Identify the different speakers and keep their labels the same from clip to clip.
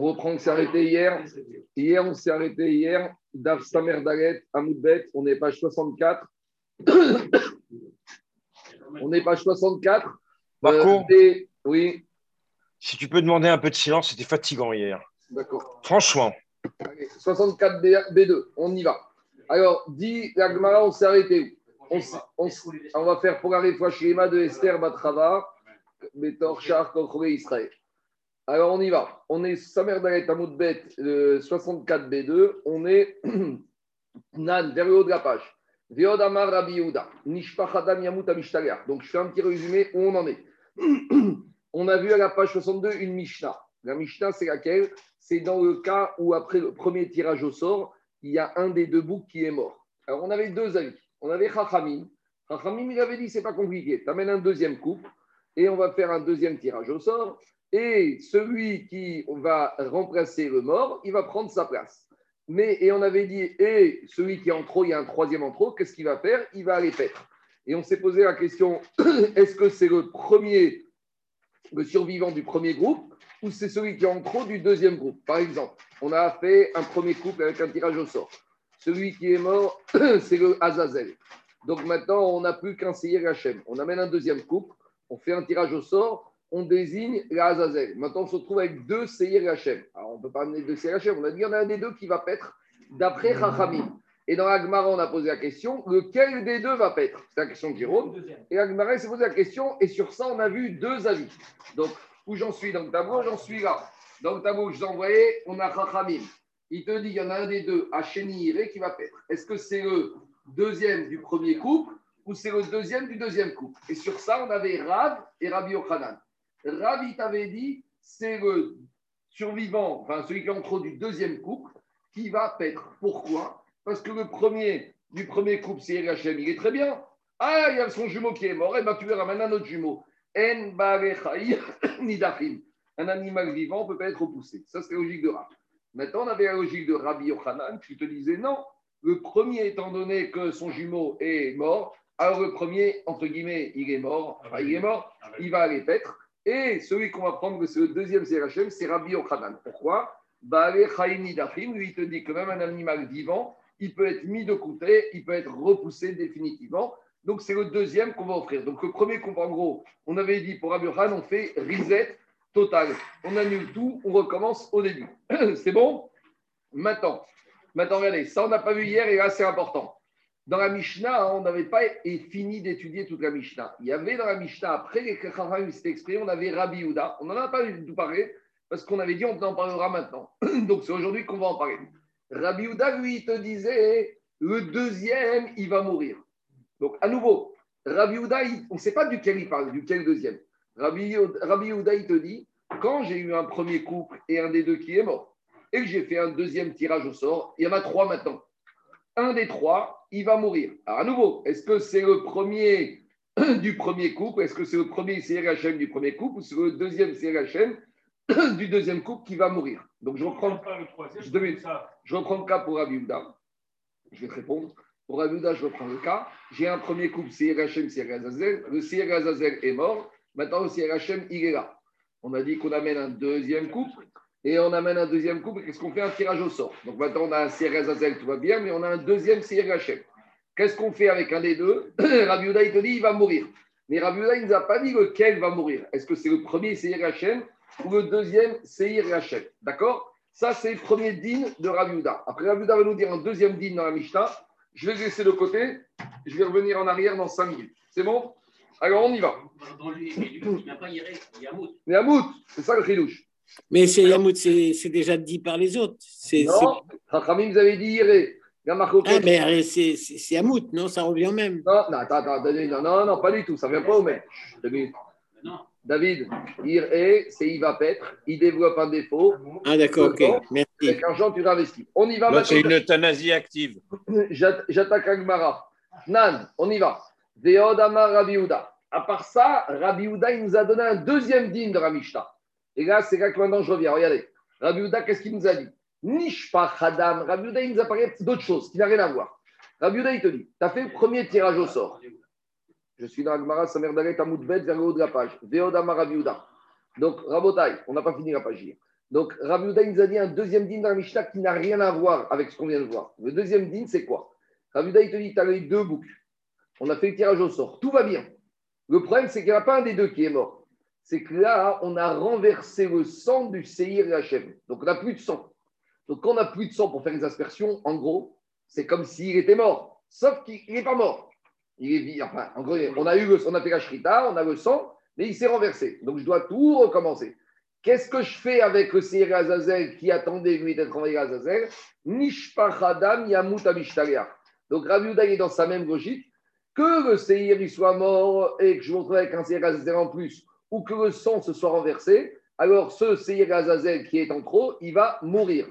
Speaker 1: On reprend, on s'est arrêté hier. Hier, on s'est arrêté hier. Dav Samer Dalet, Amoudbet, on est page 64. on est page 64.
Speaker 2: Marco
Speaker 1: Euh, Oui,
Speaker 2: Si tu peux demander un peu de silence, c'était fatigant hier.
Speaker 1: d'accord.
Speaker 2: Franchement.
Speaker 1: Allez, 64 B- B2, on y va. Alors, dit la Gemara, on s'est arrêté où on, on va faire pour la Shema de Esther Batrava, Betor Kochore Israël. Alors, on y va. On est Samer Dalet Amoudbet, euh, 64 B2. On est Nan, vers le haut de la page. Veod Amar Rabbi Yehuda, Yamut. Donc, je fais un petit résumé où on en est. on a vu à la page 62 une Mishnah. La Mishnah, c'est laquelle? C'est dans le cas où, après le premier tirage au sort, il y a un des deux boucs qui est mort. Alors, on avait deux avis. On avait Chachamim. Chachamim, il avait dit c'est pas compliqué. Tu amènes un deuxième couple et on va faire un deuxième tirage au sort. Et celui qui va remplacer le mort, il va prendre sa place. Mais, et on avait dit, et celui qui est en trop, il y a un troisième en trop, qu'est-ce qu'il va faire? Il va aller paître. Et on s'est posé la question est-ce que c'est le premier, le survivant du premier groupe, ou c'est celui qui est en trop du deuxième groupe? Par exemple, on a fait un premier couple avec un tirage au sort. Celui qui est mort, c'est le Azazel. Donc maintenant, on n'a plus qu'un Seir Hachem. On amène un deuxième couple, on fait un tirage au sort, on désigne la Azazel. Maintenant, on se retrouve avec deux Seir Hachem. Alors, on ne peut pas amener deux Seir Hachem. On a dit qu'il y en a un des deux qui va paître d'après Chachamim. Et dans l'Agmara, on a posé la question lequel des deux va paître? C'est la question de Jérôme. Et l'Agmara s'est posé la question, et sur ça, on a vu deux avis. Donc, où j'en suis? Dans le tableau J'en suis là. Dans le tableau que je vous ai envoyé, on a Chachamim. Il te dit qu'il y en a un des deux, Hacheni qui va paître. Est-ce que c'est le deuxième du premier couple ou c'est le deuxième du deuxième couple? Et sur ça, on avait Rav et Rabbi Yochanan. Rav, il t'avait dit, c'est le survivant, enfin celui qui est en trop du deuxième couple, qui va paître. Pourquoi? Parce que le premier du premier couple, c'est Hachem, il est très bien. Ah, il y a son jumeau qui est mort, et bien tu ramènes un autre jumeau. En nidachim. Un animal vivant ne peut pas être repoussé. Ça, c'est la logique de Rav. Maintenant, on avait la logique de Rabbi Yochanan qui te disait non. Le premier, étant donné que son jumeau est mort, alors le premier, entre guillemets, il est mort, enfin, il est mort, il va aller paître. Et celui qu'on va prendre, c'est le deuxième CRHM, c'est Rabbi Yochanan. Pourquoi? Dachim, lui, il te dit que même un animal vivant, il peut être mis de côté, il peut être repoussé définitivement. Donc, c'est le deuxième qu'on va offrir. Donc, le premier qu'on en gros, on avait dit pour Rabbi Yochanan, on fait reset total. On annule tout, on recommence au début. c'est bon? Maintenant, maintenant, regardez, ça, on n'a pas vu hier et là, c'est important. Dans la Mishnah, hein, on n'avait pas fini d'étudier toute la Mishnah. Il y avait dans la Mishnah, après les Chachamim s'étaient exprimés, on avait Rabbi Houda. On n'en a pas du tout parlé parce qu'on avait dit on en parlera maintenant. Donc c'est aujourd'hui qu'on va en parler. Rabbi Houda, lui, il te disait le deuxième, il va mourir. Donc à nouveau, Rabbi Houda, il- on ne sait pas duquel il parle, duquel deuxième. Rabbi, Rabbi il te dit quand j'ai eu un premier couple et un des deux qui est mort, et que j'ai fait un deuxième tirage au sort, il y en a trois maintenant un des trois, il va mourir. Alors, à nouveau, est-ce que c'est le premier du premier couple? Est-ce que c'est le premier CRHM du premier couple ou c'est le deuxième CRHM du deuxième couple qui va mourir? Donc, je reprends, je, devais- je reprends le cas pour Rabbi Houda. Je vais te répondre. Pour Rabbi Houda, je reprends le cas. J'ai un premier couple CRHM, CRHazazel. Le CRHazazel est mort. Maintenant, le CRHM, il est là. On a dit qu'on amène un deuxième couple et on amène un deuxième couple. Qu'est-ce qu'on fait Un tirage au sort. Donc maintenant, on a un CRS Azel, tout va bien, mais on a un deuxième CRHM. Qu'est-ce qu'on fait avec un des deux Rabbi Yehuda, il te dit il va mourir. Mais Rabbi Yehuda, il ne nous a pas dit lequel va mourir. Est-ce que c'est le premier CRHM ou le deuxième CRHM D'accord Ça, c'est le premier din de Rabbi Yehuda. Après, Rabbi Yehuda va nous dire un deuxième din dans la Mishnah. Je vais laisser de côté. Je vais revenir en arrière dans 5 minutes. C'est bon Alors, on y va.
Speaker 3: Dans les, il n'y a pas Yéré, il y a Mout.
Speaker 1: Mais Hamout, c'est ça le chidouche.
Speaker 4: Mais c'est Yamout, c'est c'est déjà dit par les autres. C'est-
Speaker 1: Non, Rachamim, vous avez dit Iré. Il y a marqué au
Speaker 4: c'est- Ah, mais c'est c'est- c'est Yamout, non Ça revient au même.
Speaker 1: Non, non, attends, attends, David, non, non, non, pas du tout, ça ne vient pas au même.
Speaker 3: Non,
Speaker 1: David, ir est, c'est il va paître, il développe un défaut,
Speaker 4: Ah, d'accord, ok. Merci.
Speaker 1: avec l'argent, tu réinvestis. On y va
Speaker 2: Là, c'est
Speaker 1: maintenant.
Speaker 2: une euthanasie active.
Speaker 1: J'att- J'attaque Agmara. Nan, on y va. Veodama Rabbi Houda. À part ça, Rabbi Houda, il nous a donné un deuxième digne de Ramishta. Et là, c'est là que maintenant je reviens. Regardez. Rabbi Houda, qu'est-ce qu'il nous a dit? Nishpa Hadam. Rabbi Houda, il nous a parlé d'autres choses qui n'a rien à voir. Rabbi Houda, il te dit Tu as fait le premier tirage au sort. Je suis dans Agmara, sa mère d'Alet, Amoudbet, vers le haut de la page. Veodama Rabbi Houda. Donc, Rabotai, on n'a pas fini la page hier. Donc, Rabbi Yehuda il nous a dit un deuxième din dans Mishnah qui n'a rien à voir avec ce qu'on vient de voir. Le deuxième din, c'est quoi? Rabbi Yehuda, il te dit, tu as eu deux boucs. On a fait le tirage au sort. Tout va bien. Le problème, c'est qu'il n'y a pas un des deux qui est mort. C'est que là, on a renversé le sang du Seir et Hachem. Donc, on n'a plus de sang. Donc, quand on n'a plus de sang pour faire les aspersions, en gros, c'est comme s'il était mort. Sauf qu'il n'est pas mort. Il est vie. Enfin, en gros, on a, eu le, on a fait la on a le sang, mais il s'est renversé. Donc, je dois tout recommencer. Qu'est-ce que je fais avec le Seir Azazel qui attendait lui d'être envoyé à Azazel? Nishpachadam Yamut. Donc, Yehuda est dans sa même logique. Que le Seir soit mort et que je me retrouve avec un Seir Azazel en plus, ou que le sang se soit renversé, alors ce Seir Azazel qui est en trop, il va mourir.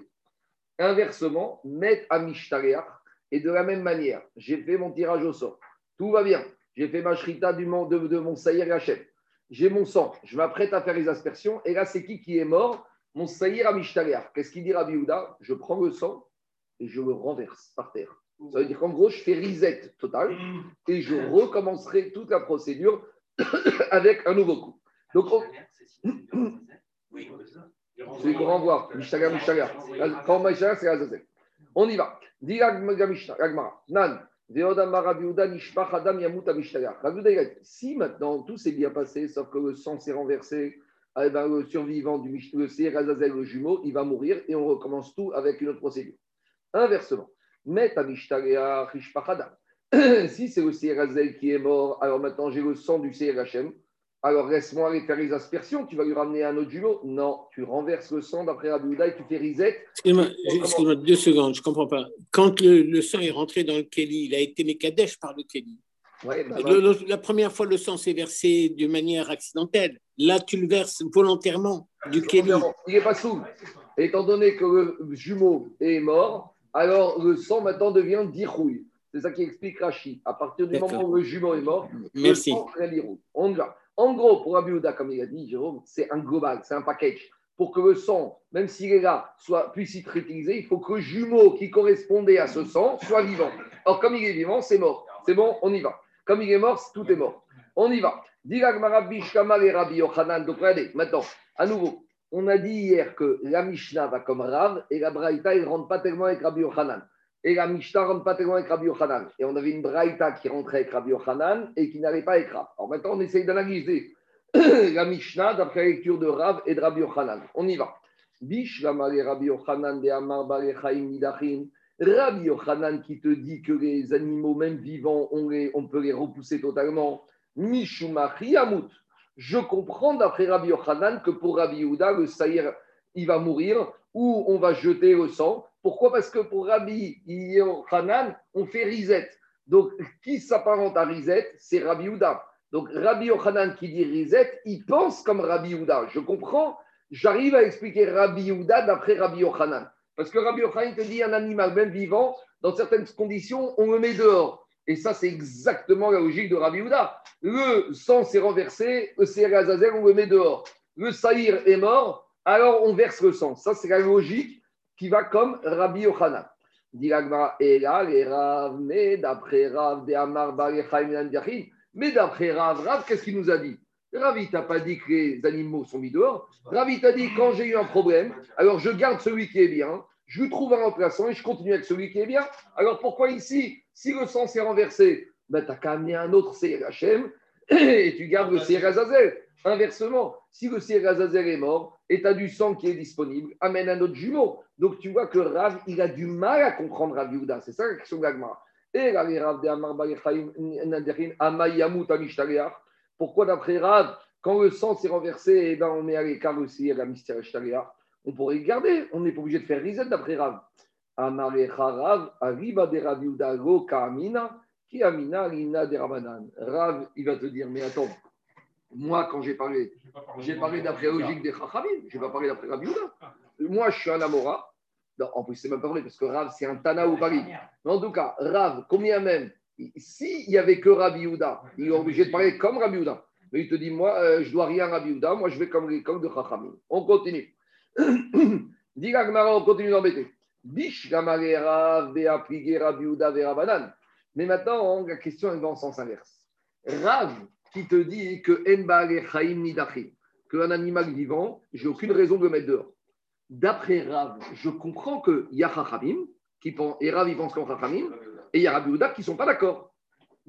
Speaker 1: Inversement, Met Amishtareach. Et de la même manière, j'ai fait mon tirage au sort. Tout va bien. J'ai fait ma shrita du, de, de mon Seir Hachem. J'ai mon sang. Je m'apprête à faire les aspersions. Et là, c'est qui qui est mort? Mon Seir Amishtareach. Qu'est-ce qu'il dit Rabbi Je prends le sang et je le renverse par terre. Ça veut dire qu'en gros, je fais reset total et je recommencerai toute la procédure avec un nouveau coup. Donc, on-
Speaker 3: Oui, c'est
Speaker 1: qu'on renvoie, Mishtaga, Mishtaga. Quand Mishtaga, c'est Azazel. On y va. Agmara. Nan. Si maintenant tout s'est bien passé, sauf que le sang s'est renversé, eh ben, le survivant du Mish- le Azazel, le jumeau, il va mourir et on recommence tout avec une autre procédure. Inversement, Met. Si c'est le Azazel qui est mort, alors maintenant j'ai le sang du Hachem. Alors laisse-moi aller faire les aspersions, tu vas lui ramener un autre jumeau Non, tu renverses le sang d'après Rabbi et tu fais reset.
Speaker 4: Excuse-moi, deux secondes, je ne comprends pas. Quand le, le sang est rentré dans le Kelly, il a été Mekadesh par le Kelly.
Speaker 1: Ouais, bah,
Speaker 4: Le- le- la première fois, le sang s'est versé de manière accidentelle. Là, tu le verses volontairement du Kelly.
Speaker 1: Il n'est pas sous. Étant donné que le jumeau est mort, alors le sang maintenant devient dirouille. C'est ça qui explique Rachid. À partir du moment où le jumeau est mort,
Speaker 4: Merci.
Speaker 1: le sang dirouille. On y va. En gros, pour Rabbi Yehuda, comme il a dit, Jérôme, c'est un global, c'est un package. Pour que le sang, même s'il est là, soit, puisse être utilisé, il faut que le jumeau qui correspondait à ce sang soit vivant. Alors, comme il est vivant, c'est mort. C'est bon, on y va. Comme il est mort, tout est mort. On y va. Donc, regardez, maintenant, à nouveau, on a dit hier que la Mishnah va comme Rav et la Braïta, il ne rentre pas tellement avec Rabbi Yochanan. Et la Mishnah rentre pas tellement avec Rabbi Yochanan. Et on avait une Braïta qui rentrait avec Rabbi Yochanan et qui n'allait pas avec Rav. Alors maintenant, on essaye d'analyser la Mishnah d'après la lecture de Rav et Rabbi Yochanan. On y va. Bish Rabbi Yochanan de Amar. Rabbi Yochanan qui te dit que les animaux, même vivants, on, les- on peut les repousser totalement. Mishumachi Amut. Je comprends d'après Rabbi Yochanan que pour Rabbi Yehuda, le saïr, il va mourir ou on va jeter le sang. Pourquoi? Parce que pour Rabbi Yochanan, on fait risette. Donc, qui s'apparente à risette C'est Rabbi Yehuda. Donc, Rabbi Yochanan qui dit risette, il pense comme Rabbi Yehuda. Je comprends, j'arrive à expliquer Rabbi Yehuda d'après Rabbi Yochanan. Parce que Rabbi Yochanan te dit un animal, même vivant, dans certaines conditions, on le met dehors. Et ça, c'est exactement la logique de Rabbi Yehuda. Le sang s'est renversé, le Seir Azazel, on le met dehors. Le Saïr est mort, alors on verse le sang. Ça, c'est la logique qui va comme Rabbi Yochanan. Mais d'après Rav, Rav, qu'est-ce qu'il nous a dit? Rav, il t'a pas dit que les animaux sont mis dehors. Rav, il t'a dit, quand j'ai eu un problème, alors je garde celui qui est bien, je trouve un remplaçant et je continue avec celui qui est bien. Alors pourquoi ici, si le sang s'est renversé, ben, tu n'as qu'à amener un autre CRHM et tu gardes le CRHazazel. Inversement, si le CRHazazel est mort et tu as du sang qui est disponible, amène un autre jumeau. Donc tu vois que Rav, il a du mal à comprendre Rav Yehuda. C'est ça la question de l'Agmara. Et Rav de Amar. Pourquoi d'après Rav, quand le sang s'est renversé, eh ben, on met à l'écart aussi la mystère On pourrait le garder. On n'est pas obligé de faire reset d'après Rav. Amarecha Rav, Arriba de Rav Yehuda, Lo Kamina, Ki Amina, Lina de. Rav, il va te dire, mais attends, moi, quand j'ai parlé, j'ai parlé d'après la logique des Chachamim, je n'ai pas parlé d'après Rav Yehuda. Moi, je suis un Amora. Non, en plus, c'est même pas vrai, parce que Rav, c'est un Tana ou Paris. Mais en tout cas, Rav, combien même S'il n'y avait que Rabbi Yehuda, il est obligé de parler comme Rabbi Yehuda. Mais il te dit, moi, euh, je dois rien à Rabbi Yehuda, moi, je vais comme l'école de Chachamim. On continue. Dis on continue d'embêter. Bish Gamare Rav, Rabbi Yehuda, Verabanan. Mais maintenant, la question elle va en sens inverse. Rav qui te dit que qu'un animal vivant, j'ai aucune raison de le mettre dehors. d'après Rav, je comprends qu'il y a Chachamim, qui pense, et Rav, il Chachamim, et il y a qui ne sont pas d'accord.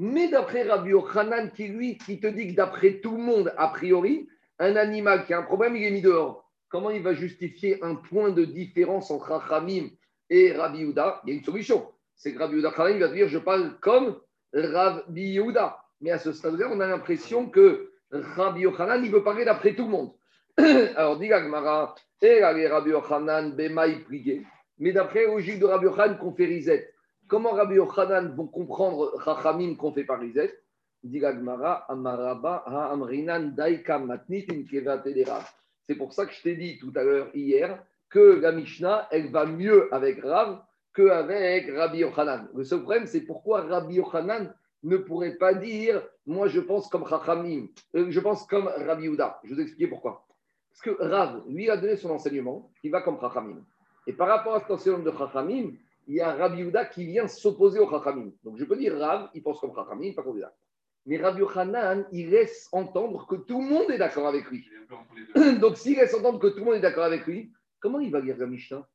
Speaker 1: Mais d'après Rabbi Yochanan, qui lui, qui te dit que d'après tout le monde, a priori, un animal qui a un problème, il est mis dehors. Comment il va justifier un point de différence entre Chachamim et Rabbi Ouda Il y a une solution. C'est que Rabbi Ouda Chachamim va dire je parle comme Rabbi Ouda. Mais à ce stade-là, on a l'impression que Rabbi Yochanan, il veut parler d'après tout le monde. Alors, dit Gagmara, et Rabbi Yochanan, Bemaï prié. Mais d'après la logique de Rabbi Yochanan, qu'on fait risette. Comment Rabbi Yochanan vont comprendre Chachamim qu'on fait par risette? Dit Gagmara, Amaraba, Amrinan, Daika, Matnit, C'est pour ça que je t'ai dit tout à l'heure, hier, que la Mishnah, elle va mieux avec Rav qu'avec Rabbi Yochanan. Le seul problème, c'est pourquoi Rabbi Yochanan ne pourrait pas dire Moi, je pense comme Chachamim, euh, je pense comme Rabbi Yehuda. Je vous expliquer pourquoi. Parce que Rav, lui, a donné son enseignement, qui va comme Chachamim. Et par rapport à cet enseignement de Chachamim, il y a Rabbi Yehuda qui vient s'opposer au Chachamim. Donc, je peux dire Rav, il pense comme Chachamim, pas comme Yehuda. Mais Rabbi Yochanan, il laisse entendre que tout le monde est d'accord avec lui. Donc, s'il laisse entendre que tout le monde est d'accord avec lui, comment il va lire la Mishnah?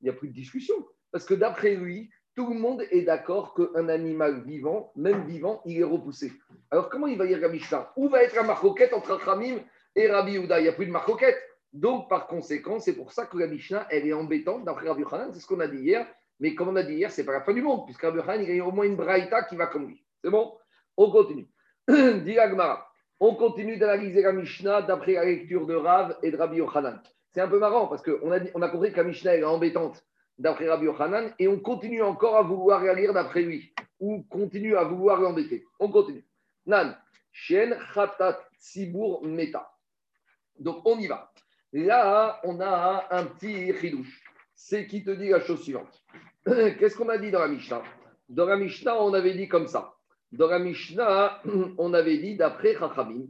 Speaker 1: Il n'y a plus de discussion. Parce que d'après lui, tout le monde est d'accord qu'un animal vivant, même vivant, il est repoussé. Alors comment il va y avoir Mishnah Où va être la marcoquette entre Khamim et Rabbi Houda Il n'y a plus de marcoquette. Donc par conséquent, c'est pour ça que la Mishnah, elle est embêtante d'après Rabbi Hanan, c'est ce qu'on a dit hier. Mais comme on a dit hier, c'est pas la fin du monde, puisque Rabbi Hanan, il y a au moins une braïta qui va comme lui. C'est bon? On continue. Dit On continue d'analyser la Mishnah d'après la lecture de Rav et de Rabbi Yochanan. C'est un peu marrant parce qu'on a, a compris que la Mishnah est embêtante d'après Rabbi Yochanan, et on continue encore à vouloir lire d'après lui, ou continue à vouloir l'embêter. On continue. Nan, Shen Khatat Sibur Meta. Donc on y va. Là, on a un petit ridouche. C'est qui te dit la chose suivante. Qu'est-ce qu'on a dit dans la Mishnah? Dans la Mishnah, on avait dit comme ça. Dans la Mishnah, on avait dit d'après Chachamim.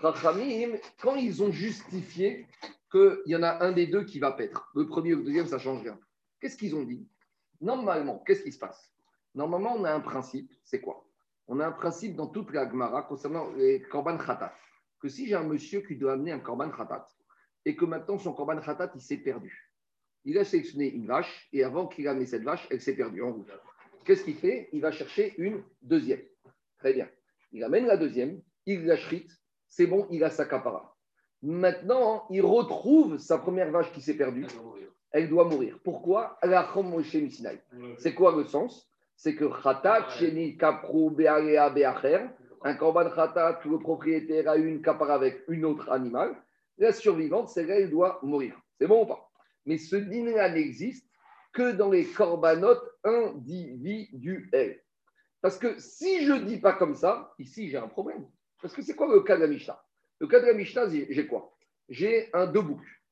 Speaker 1: Chachamim, quand ils ont justifié qu'il y en a un des deux qui va paître, le premier ou le deuxième, ça change rien. Qu'est-ce qu'ils ont dit? Normalement, qu'est-ce qui se passe? Normalement, on a un principe, c'est quoi? On a un principe dans toute la Gemara concernant les korban khatat, que si j'ai un monsieur qui doit amener un korban khatat, et que maintenant son korban khatat, il s'est perdu. Il a sélectionné une vache, et avant qu'il amené cette vache, elle s'est perdue en route. Qu'est-ce qu'il fait? Il va chercher une deuxième. Très bien. Il amène la deuxième, il la shrite, c'est bon, il a sa capara. Maintenant, il retrouve sa première vache qui s'est perdue elle doit mourir. Pourquoi? C'est quoi le sens? C'est que Khatat, Sheni, Kapru, Be'alea, Be'acher, un korban Khatat, le propriétaire a une capara avec une autre animal, la survivante, celle-là, elle doit mourir. C'est bon ou pas? Mais ce dîner-là n'existe que dans les corbanotes individuels. Parce que si je ne dis pas comme ça, ici j'ai un problème. Parce que c'est quoi le cas de la Mishnah? Le cas de la Mishnah, j'ai quoi? J'ai un deux boucs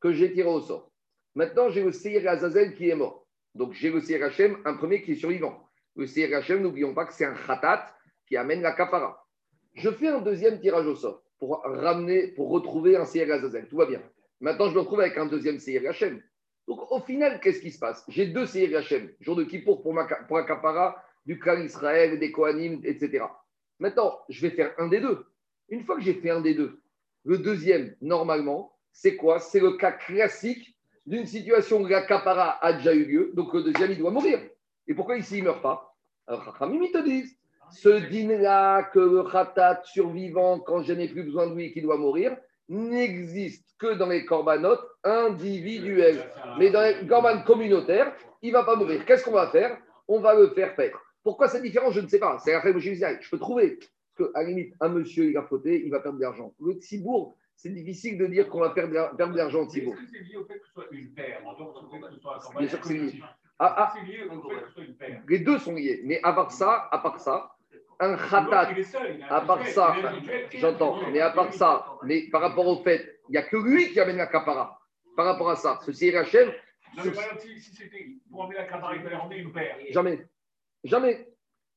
Speaker 1: que j'ai tiré au sort. Maintenant, j'ai le Seir Azazel qui est mort. Donc, j'ai le Seir Hachem, un premier qui est survivant. Le Seir Hachem, n'oublions pas que c'est un khatat qui amène la kapara. Je fais un deuxième tirage au sort pour ramener, pour retrouver un Seir Azazel. Tout va bien. Maintenant, je me retrouve avec un deuxième Seir Hachem. Donc, au final, qu'est-ce qui se passe? J'ai deux Seir Hachem, jour de Kippour pour, ma, la kapara, du clan Israël, des Kohanim, etc. Maintenant, je vais faire un des deux. Une fois que j'ai fait un des deux, le deuxième, normalement, c'est quoi? C'est le cas classique d'une situation où la capara a déjà eu lieu, donc le deuxième, il doit mourir. Et pourquoi ici, il ne meurt pas? Alors, Chachamim, ils te disent, ce dîner-là, que le khatat survivant, quand je n'ai plus besoin de lui, qui doit mourir, n'existe que dans les corbanotes individuels. Mais dans les corbanes communautaires, il ne va pas mourir. Qu'est-ce qu'on va faire? On va le faire paître. Pourquoi c'est différent? Je ne sais pas. C'est la Je peux trouver. Parce qu'à la limite, un monsieur, il a fauté, il va perdre de l'argent. Le Tibourg, c'est difficile de dire qu'on va perdre, de l'argent. Est-ce que c'est lié au fait que ce soit une paire? Bien sûr que c'est lié. Ah, ah, les deux sont liés. Mais à part ça, à part ça, un khatat, à part ça, j'entends, mais à part ça, mais par rapport au fait, il n'y a que lui qui amène la capara. Par rapport à ça, ce CRHM. Si c'était pour amener la capara, il fallait ramener une paire. Jamais. Jamais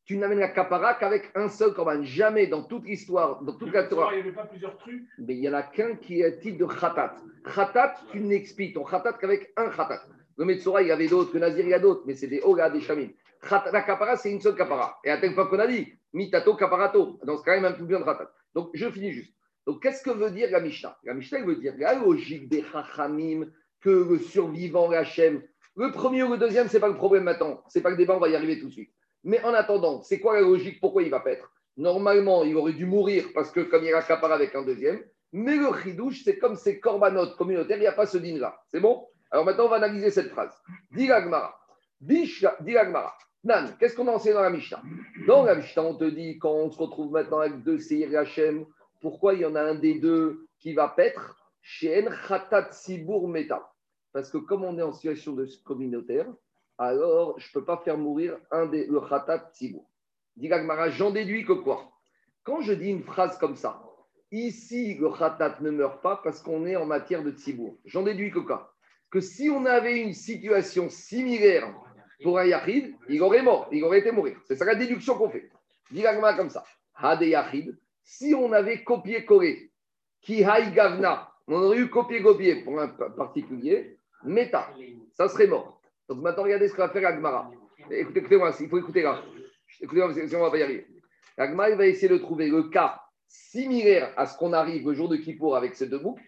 Speaker 1: tu n'amènes la capara qu'avec un seul corban. Jamais dans toute l'histoire, dans toute la Torah. Il n'y avait pas plusieurs trucs Mais il n'y en a qu'un qui est titre de khatat. Khatat, tu n'expliques ton khatat qu'avec un khatat. Le Metzora, il y avait d'autres, que Nazir, il y a d'autres, mais c'est des Oga, des Shamim. La capara, c'est une seule capara. Et à tel point qu'on a dit, mitato caparato. Dans ce cas, même plus bien de khatat. Donc, je finis juste. Donc, qu'est-ce que veut dire la Mishnah? La Mishnah veut dire la logique des Chachamim que le survivant, Hachem, le premier ou le deuxième, ce n'est pas le problème maintenant. Ce n'est pas le débat, on va y arriver tout de suite. Mais en attendant, c'est quoi la logique? Pourquoi il va paître? Normalement, il aurait dû mourir parce que comme il accapare avec un deuxième. Mais le chidouche, c'est comme ces corbanotes communautaires, il n'y a pas ce din-là. C'est bon? Alors maintenant, on va analyser cette phrase. Dit l'agmara. Dit Nan, qu'est-ce qu'on a enseigné dans la Mishnah? Dans la Mishnah, on te dit, quand on se retrouve maintenant avec deux Seir Hachem, pourquoi il y en a un des deux qui va paître? Chez Khatat Sibur Meta. Parce que comme on est en situation de communautaire, alors je ne peux pas faire mourir un des, le Khatat Sibur. Dit j'en déduis que quoi? Quand je dis une phrase comme ça, ici le Khatat ne meurt pas parce qu'on est en matière de Tzibour. J'en déduis que quoi? Que si on avait une situation similaire pour un Yachid, il aurait mort, il aurait été mourir. C'est ça la déduction qu'on fait. Comme ça. Hade Yachid, si on avait copié-collé, qui gavna, on aurait eu copié-copié pour un particulier, meta, ça serait mort. Maintenant, regardez ce qu'on va faire Agmara. Écoutez, écoutez-moi, il faut écouter là. Écoutez-moi, sinon on va pas y arriver. Agmara, va essayer de trouver le cas similaire à ce qu'on arrive le jour de Kippour avec ces deux boucles,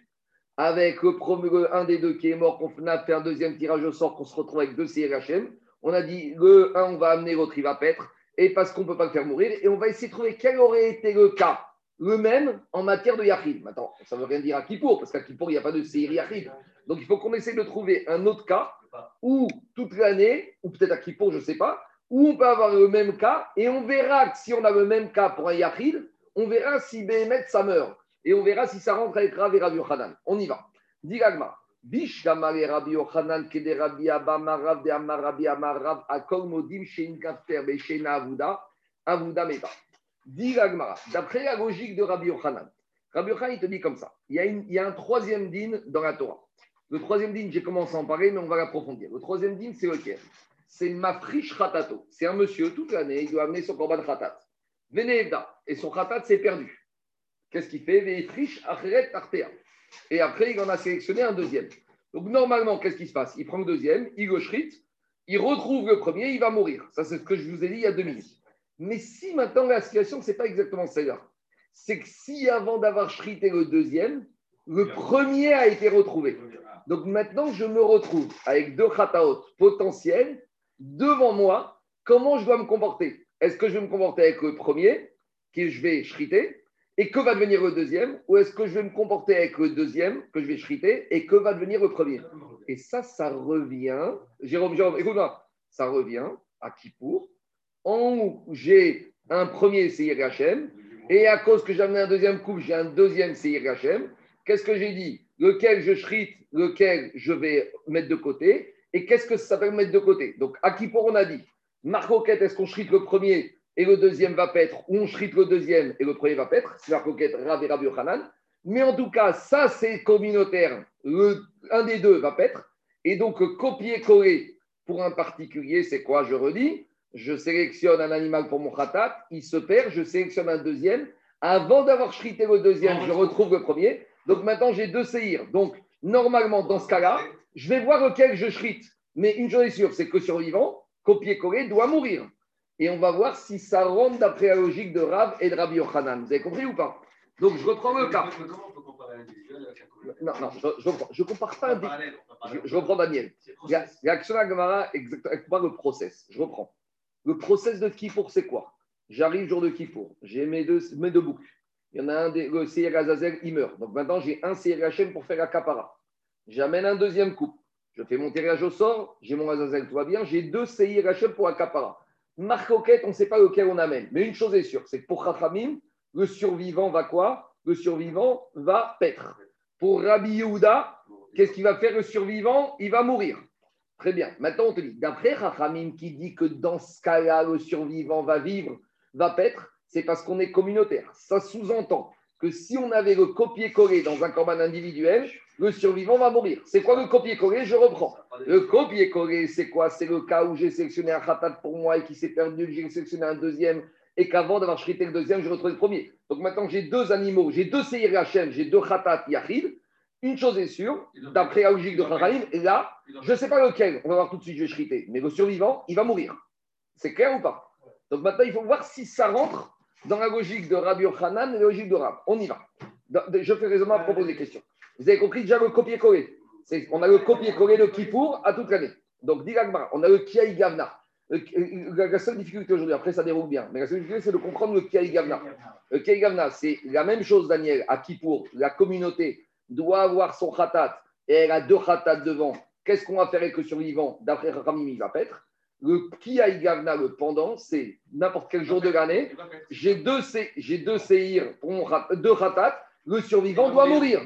Speaker 1: avec un des deux qui est mort, qu'on a fait un deuxième tirage au sort, qu'on se retrouve avec deux CRHM. On a dit le un, on va amener, l'autre, il va paître et parce qu'on ne peut pas le faire mourir. Et on va essayer de trouver quel aurait été le cas, le même en matière de Yachid. Maintenant, ça ne veut rien dire à Kippour, parce qu'à Kippour, il n'y a pas de Seir Yachid. Donc il faut qu'on essaie de trouver un autre cas où toute l'année, ou peut-être à Kippour, je ne sais pas, où on peut avoir le même cas, et on verra si on a le même cas pour un Yachid, on verra si Béhémet ça meurt. Et on verra si ça rentre avec Rav et Rabbi Yochanan. On y va. Digagma. Bish Rabbi Yochanan Kede Rabbi Abba Marav de Amar Rabbi Amarav Akol Modim Shein Kafter Beshena Avuda Avuda Meta. Digagma. D'après la logique de Rabbi Yochanan, Rabbi Yochanan il te dit comme ça. Il y a, il y a un troisième din dans la Torah. Le troisième din, j'ai commencé à en parler, mais on va l'approfondir. Le troisième din, c'est lequel? C'est Mafrish Ratato. C'est un monsieur, toute l'année, il doit amener son korban Ratat. Venevda. Et son khatat s'est perdu. Qu'est-ce qu'il fait? Et après, il en a sélectionné un deuxième. Donc, normalement, qu'est-ce qui se passe? Il prend le deuxième, il le il retrouve le premier, il va mourir. Ça, c'est ce que je vous ai dit il y a deux minutes. Mais si maintenant la situation, ce n'est pas exactement celle-là, c'est que si avant d'avoir shrité le deuxième, le premier a été retrouvé. Donc maintenant, je me retrouve avec deux khataot potentiels devant moi. Comment je dois me comporter? Est-ce que je vais me comporter avec le premier, que je vais shriter, et que va devenir le deuxième? Ou est-ce que je vais me comporter avec le deuxième, que je vais shriter, et que va devenir le premier? Et ça, ça revient, Jérôme, Jérôme, écoute-moi, ça revient à Kippour, en j'ai un premier Seir Hachem, et à cause que j'ai amené un deuxième couple, j'ai un deuxième Seir Hachem. Qu'est-ce que j'ai dit? Lequel je shrite, lequel je vais mettre de côté, et qu'est-ce que ça s'appelle mettre de côté? Donc, à Kippour, on a dit? Marcoquette, est-ce qu'on shrite le premier et le deuxième va paître, ou on shrite le deuxième et le premier va paître? C'est Marcoquette, Rav et Rabbi Yochanan. Mais en tout cas, ça, c'est communautaire. Le, un des deux va paître. Et donc, copier-coller pour un particulier, c'est quoi? Je redis, je sélectionne un animal pour mon khatat, il se perd, je sélectionne un deuxième. Avant d'avoir shrité le deuxième, je retrouve le premier. Donc maintenant, j'ai deux séirs. Donc, normalement, dans ce cas-là, je vais voir lequel je shrite. Mais une chose est sûre, c'est que survivant, copier-coller, doit mourir. Et on va voir si ça rentre d'après la logique de Rav et de Rabbi Yochanan. Vous avez compris ou pas? Donc, je reprends le cas. Comment on peut comparer l'individuel Non, non, je ne compare pas. Je, je, reprends Daniel. L'action à Gamara, exactement le process. Je reprends. Le process de Kippour, c'est quoi? J'arrive jour de Kippour, j'ai mes deux, mes deux boucles. Il y en a un, des, le Seir Azazel, il meurt. Donc maintenant, j'ai un Seir Hachem pour faire la capara. J'amène un deuxième couple. Je fais mon tirage au sort, j'ai mon Azazel, tout va bien, j'ai deux Seir Hachem pour Akapara. Marcoquette, on ne sait pas lequel on amène. Mais une chose est sûre, c'est que pour Chachamim, le survivant va quoi? Le survivant va paître. Pour Rabbi Yehuda, qu'est-ce qu'il va faire? Le survivant Il va mourir. Très bien. Maintenant, on te dit, d'après Chachamim qui dit que dans ce cas-là, le survivant va vivre, va paître, c'est parce qu'on est communautaire. Ça sous-entend que si on avait le copier-coller dans un corban individuel, le survivant va mourir. C'est quoi le copier-coller? Je reprends. Le copier-coller, c'est quoi? C'est le cas où j'ai sélectionné un khatat pour moi et qui s'est perdu, j'ai sélectionné un deuxième et qu'avant d'avoir chrité le deuxième, je retrouve le premier. Donc maintenant, j'ai deux animaux, j'ai deux Seir j'ai deux khatat Yachid. Une chose est sûre, d'après la logique de Chachamim, et là, je ne sais pas lequel, on va voir tout de suite, je vais mais le survivant, il va mourir. C'est clair ou pas? Donc maintenant, il faut voir si ça rentre dans la logique de Rabbi Yochanan et la logique de Rab. On y va. Je fais raisonnement à propos des questions. Vous avez compris déjà le copier-coller On a le copier-coller de Kippour à toute l'année. Donc, dit l'Agmara, on a le Kiaï Gavna. La la seule difficulté aujourd'hui, après ça déroule bien, mais la seule difficulté, c'est de comprendre le Kiaï Gavna. Le Kiaï Gavna, c'est la même chose, Daniel, à Kippour. La communauté doit avoir son khatat et elle a deux khatat devant. Qu'est-ce qu'on va faire avec le survivant D'après Ramim, il va paître. Le Kiaï Gavna, le pendant, c'est n'importe quel jour de l'année. J'ai deux, j'ai deux séirs pour mon deux khatat. Le survivant doit mourir.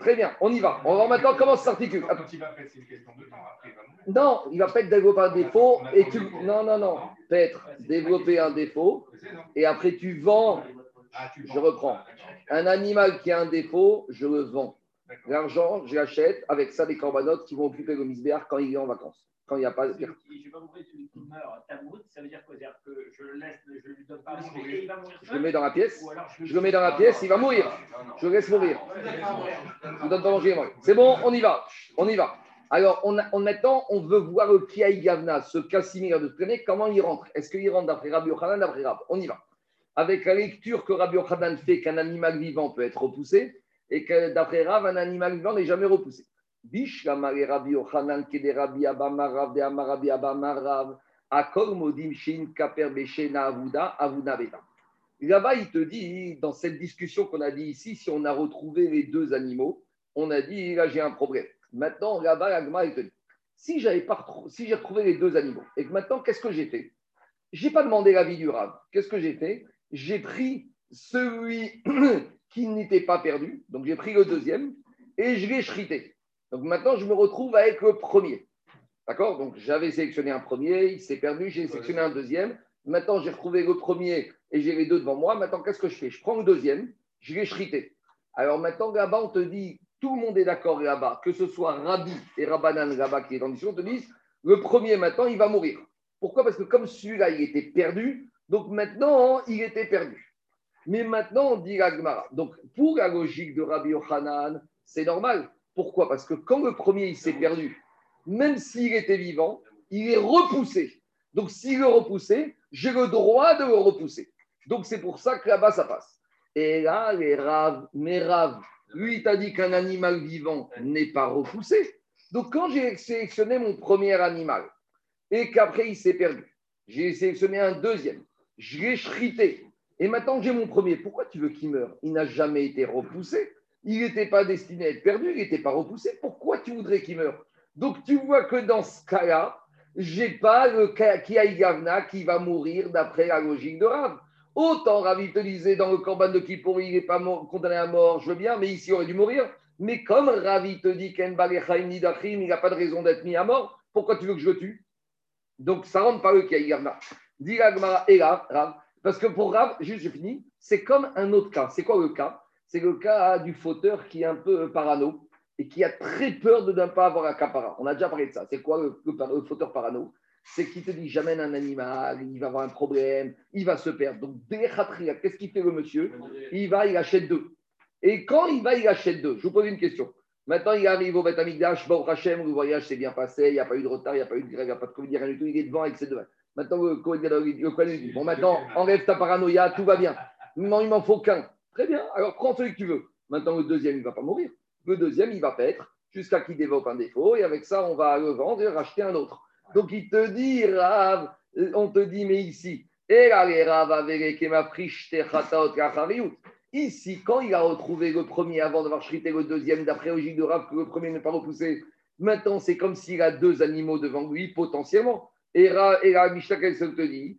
Speaker 1: Très bien, on y va. On va voir maintenant comment ça s'articule. Non, il va pas être développé un défaut et tu. Non, non, non. Peut-être développer un défaut et après tu vends
Speaker 3: Ah, tu
Speaker 1: Je reprends.
Speaker 3: Ah,
Speaker 1: un animal qui a un défaut, je le vends. L'argent, je l'achète avec ça des corbanotes qui vont occuper le misbéar quand il est en vacances. Quand il n'y a pas.
Speaker 5: Je vais pas compris, celui qui meurt, tamout, ça veut dire quoi? C'est-à-dire que je le laisse, je lui donne pas à manger et il va mourir
Speaker 1: Je le mets dans la pièce.
Speaker 5: Ou alors
Speaker 1: Je le mets dans la pièce, il va mourir.
Speaker 3: Non, non.
Speaker 1: Je le laisse mourir.
Speaker 5: Je
Speaker 1: vous donne pas manger. moi. C'est bon, on y va. On y va. Alors, on a, maintenant, on veut voir le Kiaï Gavna, ce cas similaire de traîner, comment il rentre? Est-ce qu'il rentre d'après Rabbi Yochanan, d'après Rab? On y va. Avec la lecture que Rabbi Yochanan fait qu'un animal vivant peut être repoussé, et que d'après Rav, un animal vivant n'est jamais repoussé. Rabbi Yochanan, kede Rabbi Abama, Rav de Amar Rabbi Abama, Rav, Akol Modim Shin Kaper Beshena Avuda, Avuna. Là-bas, il te dit, dans cette discussion qu'on a dit ici, si on a retrouvé les deux animaux, on a dit, là, j'ai un problème. Maintenant, là-bas, l'Agma, il te dit, si j'avais pas si j'ai retrouvé les deux animaux, et que maintenant, qu'est-ce que j'ai fait? J'ai pas demandé l'avis du Rav. Qu'est-ce que j'ai fait? J'ai pris celui qui n'était pas perdu, donc j'ai pris le deuxième, et je l'ai shrité. Donc maintenant, je me retrouve avec le premier. D'accord? Donc j'avais sélectionné un premier, il s'est perdu, j'ai sélectionné un deuxième. Maintenant, j'ai retrouvé le premier et j'ai les deux devant moi. Maintenant, qu'est-ce que je fais? Je prends le deuxième, je l'ai shrité. Alors maintenant, là-bas, on te dit, tout le monde est d'accord là-bas, que ce soit Rabbi et Rabbanan là-bas qui est en mission, on te disent, le premier maintenant, il va mourir. Pourquoi? Parce que comme celui-là, il était perdu, donc maintenant, il était perdu. Mais maintenant, on dit la Gemara. Donc, pour la logique de Rabbi Yochanan, c'est normal. Pourquoi? Parce que quand le premier, il s'est perdu, même s'il était vivant, il est repoussé. Donc, s'il est repoussé, j'ai le droit de le repousser. Donc, c'est pour ça que là-bas, ça passe. Et là, les raves, mes raves, lui, il t'a dit qu'un animal vivant n'est pas repoussé. Donc, quand j'ai sélectionné mon premier animal et qu'après, il s'est perdu, j'ai sélectionné un deuxième, je l'ai shrité. Et maintenant que j'ai mon premier, pourquoi tu veux qu'il meure? Il n'a jamais été repoussé. Il n'était pas destiné à être perdu, il n'était pas repoussé. Pourquoi tu voudrais qu'il meure? Donc, tu vois que dans ce cas-là, j'ai pas le Kiaï Gavna qui va mourir d'après la logique de Rav. Autant Rav, te disait dans le Corban de Kippour, il n'est pas condamné à mort, je veux bien, mais ici, il aurait dû mourir. Mais comme Rav, il te dit Nidachim, il n'a pas de raison d'être mis à mort, pourquoi tu veux que je le tue? Donc, ça rentre par le Kiaï Gavna. Là, Rav, parce que pour Rav, juste je finis, c'est comme un autre cas. C'est quoi le cas? C'est le cas du fauteur qui est un peu parano et qui a très peur de ne pas avoir un capara. On a déjà parlé de ça. C'est quoi le, fauteur parano? C'est qu'il te dit j'amène un animal, il va avoir un problème, il va se perdre. Donc, Béchatria, qu'est-ce qu'il fait le monsieur? Il va, il achète deux. Et quand il va, il achète deux. Je vous pose une question. Maintenant, il arrive au Beth Amikdash, bon, Hachem, le voyage s'est bien passé, il n'y a pas eu de retard, il n'y a pas eu de grève, il n'y a pas de Covid, rien du tout, il est devant avec ses deux. Maintenant, le lui dit, bon, maintenant, enlève ta paranoïa, tout va bien. Non, il m'en faut qu'un. Très bien, alors prends celui que tu veux. Maintenant, le deuxième, il ne va pas mourir. Le deuxième, il va paître jusqu'à qu'il développe un défaut, et avec ça, on va le vendre et racheter un autre. Donc, il te dit, Rav, euh, on te dit, mais ici, kachariut. Ici, quand il a retrouvé le premier avant d'avoir chrité le deuxième, d'après logique de Rav, que le premier n'est pas repoussé, maintenant c'est comme s'il a deux animaux devant lui, potentiellement. Et te dit t'a dit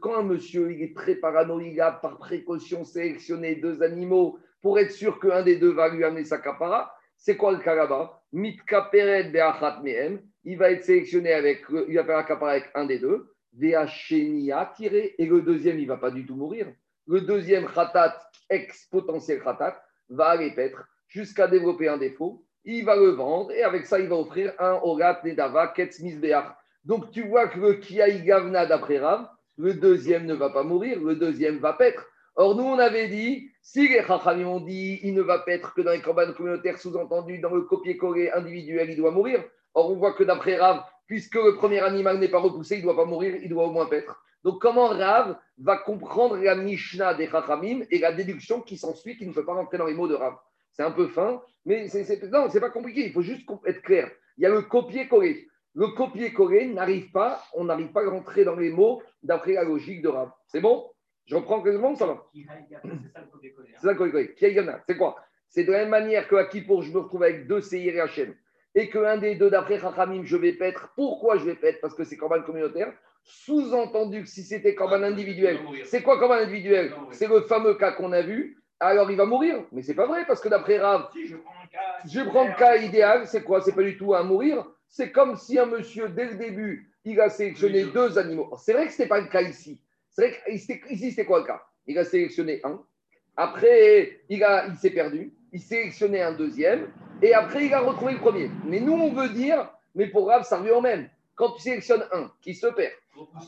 Speaker 1: Quand un monsieur il est très paranoïaque, il a par précaution sélectionné deux animaux pour être sûr qu'un des deux va lui amener sa capara, c'est quoi le cas là-bas Mitkaperet be'achat mehem. Il va être sélectionné avec, il va faire la capara avec un des deux. Ve'achenia tiré. Et le deuxième, il ne va pas du tout mourir. Le deuxième khatat, ex-potentiel khatat, va aller paître jusqu'à développer un défaut. Il va le vendre et avec ça, il va offrir un Orat Nedava Ketz Misbeach. Donc tu vois que le Kiaï Gavna d'après Rav, le deuxième ne va pas mourir, le deuxième va paître. Or, nous, on avait dit, si les Chachamim ont dit, il ne va paître que dans les campagnes communautaires, sous-entendu, dans le copier-coller individuel, il doit mourir. Or, on voit que d'après Rav, puisque le premier animal n'est pas repoussé, il ne doit pas mourir, il doit au moins paître. Donc, comment Rav va comprendre la Mishnah des Chachamim et la déduction qui s'ensuit, qui ne peut pas rentrer dans les mots de Rav? C'est un peu fin, mais c'est, c'est, non, c'est pas compliqué. Il faut juste être clair. Il y a le copier-coller. Le copier-coller n'arrive pas, on n'arrive pas à rentrer dans les mots d'après la logique de Rav. C'est bon? Je reprends quasiment, ça va
Speaker 5: Qui aille garder, C'est ça le copier-coller. hein.
Speaker 1: C'est ça le copier-coller. C'est quoi? C'est de la même manière que à Kippour, je me retrouve avec deux Seir et Hachem. Et qu'un des deux d'après Chachamim, je vais paître. Pourquoi je vais paître? Parce que c'est Corban communautaire. Sous-entendu que si c'était Corban individuel, c'est quoi Corban individuel? C'est le fameux cas qu'on a vu. Alors il va mourir. Mais c'est pas vrai parce que d'après Rav,
Speaker 5: Si je prends un cas.
Speaker 1: je prends le cas idéal, c'est quoi? C'est pas du tout un mourir. C'est comme si un monsieur, dès le début, il a sélectionné deux animaux. C'est vrai que ce n'était pas le cas ici. C'est vrai que ici, ici, c'était quoi le cas? Il a sélectionné un. Après, il, a- il s'est perdu. Il sélectionnait un deuxième. Et après, il a retrouvé le premier. Mais nous, on veut dire, mais pour Rav, ça revient au même. Quand tu sélectionnes un qui se perd,